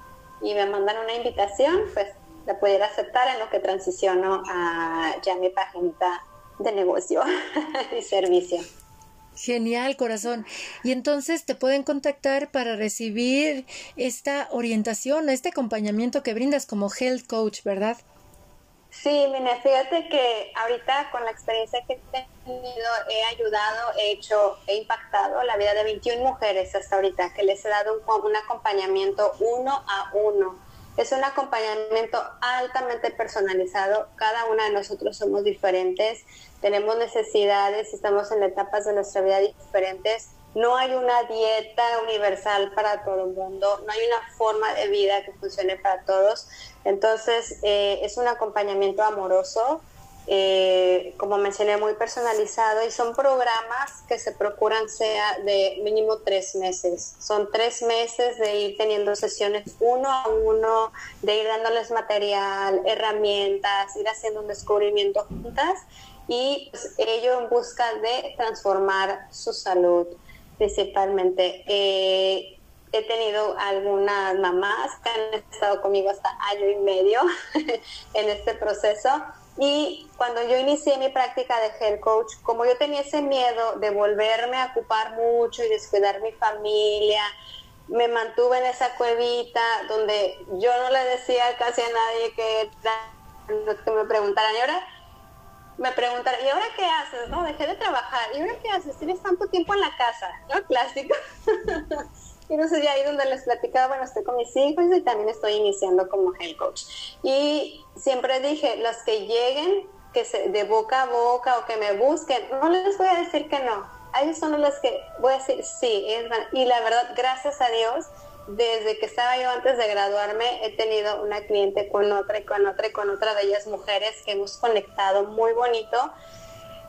y me mandan una invitación, pues la pudiera aceptar en lo que transiciono a ya mi página de negocio y servicio. Genial, corazón. Y entonces te pueden contactar para recibir esta orientación, este acompañamiento que brindas como health coach, ¿verdad? Sí, mira, fíjate que ahorita con la experiencia que he tenido, he ayudado, he hecho, he impactado la vida de 21 mujeres hasta ahorita, que les he dado un, acompañamiento uno a uno Es un acompañamiento altamente personalizado. Cada una de nosotros somos diferentes, tenemos necesidades, estamos en etapas de nuestra vida diferentes. No hay una dieta universal para todo el mundo, no hay una forma de vida que funcione para todos. Entonces, eh, es un acompañamiento amoroso eh, como mencioné, muy personalizado y son programas que se procuran sea de mínimo tres meses. Son tres meses de ir teniendo sesiones uno a uno, de ir dándoles material, herramientas, ir haciendo un descubrimiento juntas y pues, ello en busca de transformar su salud principalmente. Eh, he tenido algunas mamás que han estado conmigo hasta año y medio en este proceso y cuando yo inicié mi práctica de health coach, como yo tenía ese miedo de volverme a ocupar mucho y descuidar mi familia, me mantuve en esa cuevita donde yo no le decía casi a nadie que, que me preguntaran, y ahora me preguntaron, ¿y ahora qué haces? No, dejé de trabajar, ¿y ahora qué haces? Tienes tanto tiempo en la casa, ¿no? Clásico. Y sé, de ahí donde les platicaba, bueno, estoy con mis hijos y también estoy iniciando como health coach. Y siempre dije, los que lleguen, que se, de boca a boca o que me busquen, no les voy a decir que no. A ellos son los que voy a decir, sí, es Y la verdad, gracias a Dios, desde que estaba yo antes de graduarme, he tenido una cliente con otra y con otra y con otra de ellas mujeres que hemos conectado muy bonito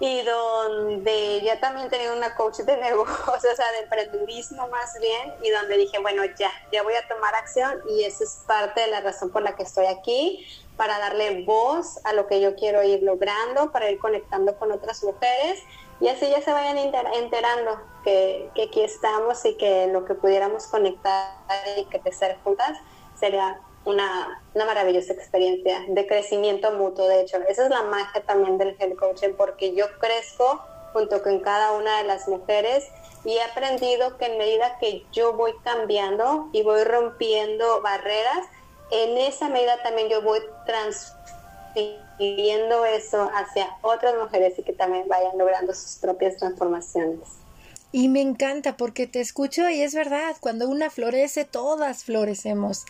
y donde ya también tenía una coach de negocios, o sea, de emprendedurismo más bien, y donde dije, bueno, ya, ya voy a tomar acción y esa es parte de la razón por la que estoy aquí, para darle voz a lo que yo quiero ir logrando, para ir conectando con otras mujeres y así ya se vayan enterando que, que aquí estamos y que lo que pudiéramos conectar y que crecer juntas sería una, maravillosa experiencia de crecimiento mutuo, de hecho. Esa es la magia también del head coaching, porque yo crezco junto con cada una de las mujeres y he aprendido que en medida que yo voy cambiando y voy rompiendo barreras, en esa medida también yo voy transfiriendo eso hacia otras mujeres y que también vayan logrando sus propias transformaciones. Y me encanta porque te escucho y es verdad, cuando una florece, todas florecemos.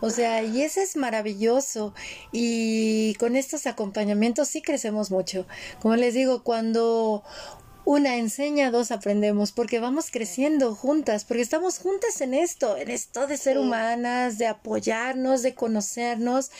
O sea, y eso es maravilloso. Y con estos acompañamientos sí crecemos mucho. Como les digo, cuando una enseña, dos aprendemos, porque vamos creciendo juntas, porque estamos juntas en esto, en esto de ser humanas, de apoyarnos, de conocernos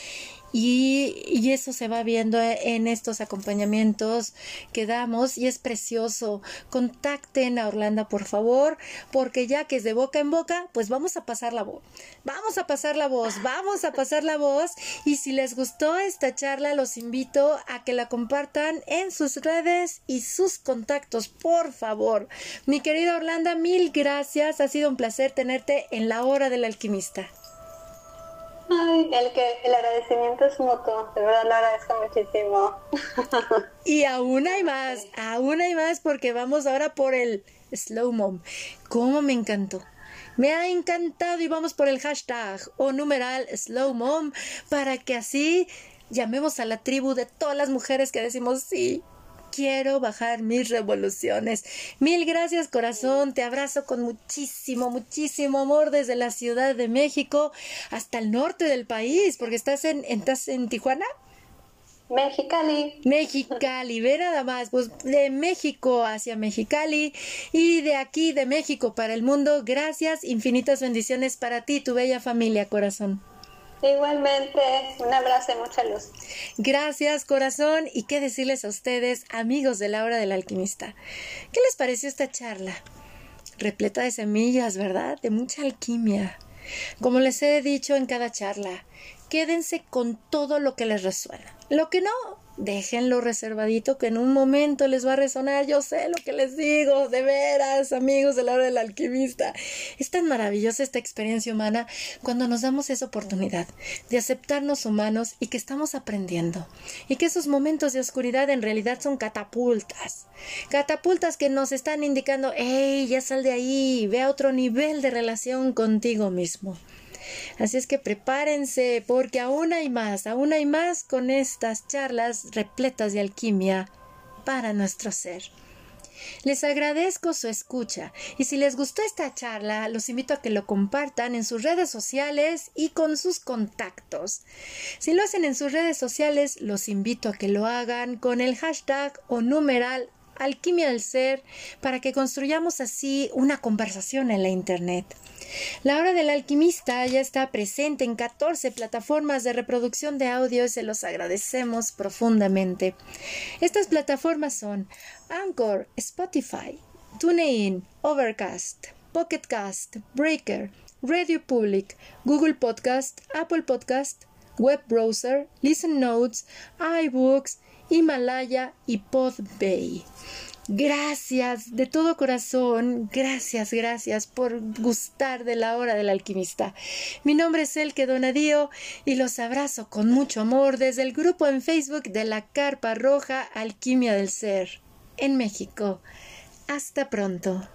y, eso se va viendo en estos acompañamientos que damos y es precioso. Contacten a Orlando, por favor, porque ya que es de boca en boca, pues vamos a pasar la voz. Vamos a pasar la voz, vamos a pasar la voz. Y si les gustó esta charla, los invito a que la compartan en sus redes y sus contactos, por favor. Mi querida Orlando, mil gracias. Ha sido un placer tenerte en la hora del alquimista. El que el agradecimiento es mutuo, de verdad lo agradezco muchísimo. Y aún hay más, aún hay más porque vamos ahora por el slow mom. ¿Cómo me encantó? Me ha encantado y vamos por el hashtag o numeral slow mom para que así llamemos a la tribu de todas las mujeres que decimos sí, quiero bajar mis revoluciones. Mil gracias corazón, te abrazo con muchísimo, muchísimo amor desde la Ciudad de México hasta el norte del país, porque estás en, estás en Tijuana. Mexicali. Mexicali, ve nada más, pues de México hacia Mexicali y de aquí de México para el mundo. Gracias, infinitas bendiciones para ti, tu bella familia, corazón. Igualmente, un abrazo y mucha luz. Gracias, corazón. Y qué decirles a ustedes, amigos de la hora del alquimista. ¿Qué les pareció esta charla? Repleta de semillas, ¿verdad? De mucha alquimia. Como les he dicho en cada charla, quédense con todo lo que les resuena. Lo que no, déjenlo reservadito que en un momento les va a resonar. Yo sé lo que les digo, de veras, amigos de la hora del alquimista. Es tan maravillosa esta experiencia humana cuando nos damos esa oportunidad de aceptarnos humanos y que estamos aprendiendo. Y que esos momentos de oscuridad en realidad son catapultas. Catapultas que nos están indicando, hey, ya sal de ahí, ve a otro nivel de relación contigo mismo. Así es que prepárense porque aún hay más, aún hay más con estas charlas repletas de alquimia para nuestro ser. Les agradezco su escucha y si les gustó esta charla, los invito a que lo compartan en sus redes sociales y con sus contactos. Si lo hacen en sus redes sociales, los invito a que lo hagan con el hashtag o numeral Alquimia del Ser para que construyamos así una conversación en la Internet. La hora del alquimista ya está presente en 14 plataformas de reproducción de audio y se los agradecemos profundamente. Estas plataformas son Anchor, Spotify, TuneIn, Overcast, Pocketcast, Breaker, Radio Public, Google Podcast, Apple Podcast, Web Browser, Listen Notes, iBooks, Himalaya y Podbay. Gracias de todo corazón, gracias, gracias por gustar de la hora del alquimista. Mi nombre es Elke Donadío y los abrazo con mucho amor desde el grupo en Facebook de la Carpa Roja Alquimia del Ser, en México. Hasta pronto.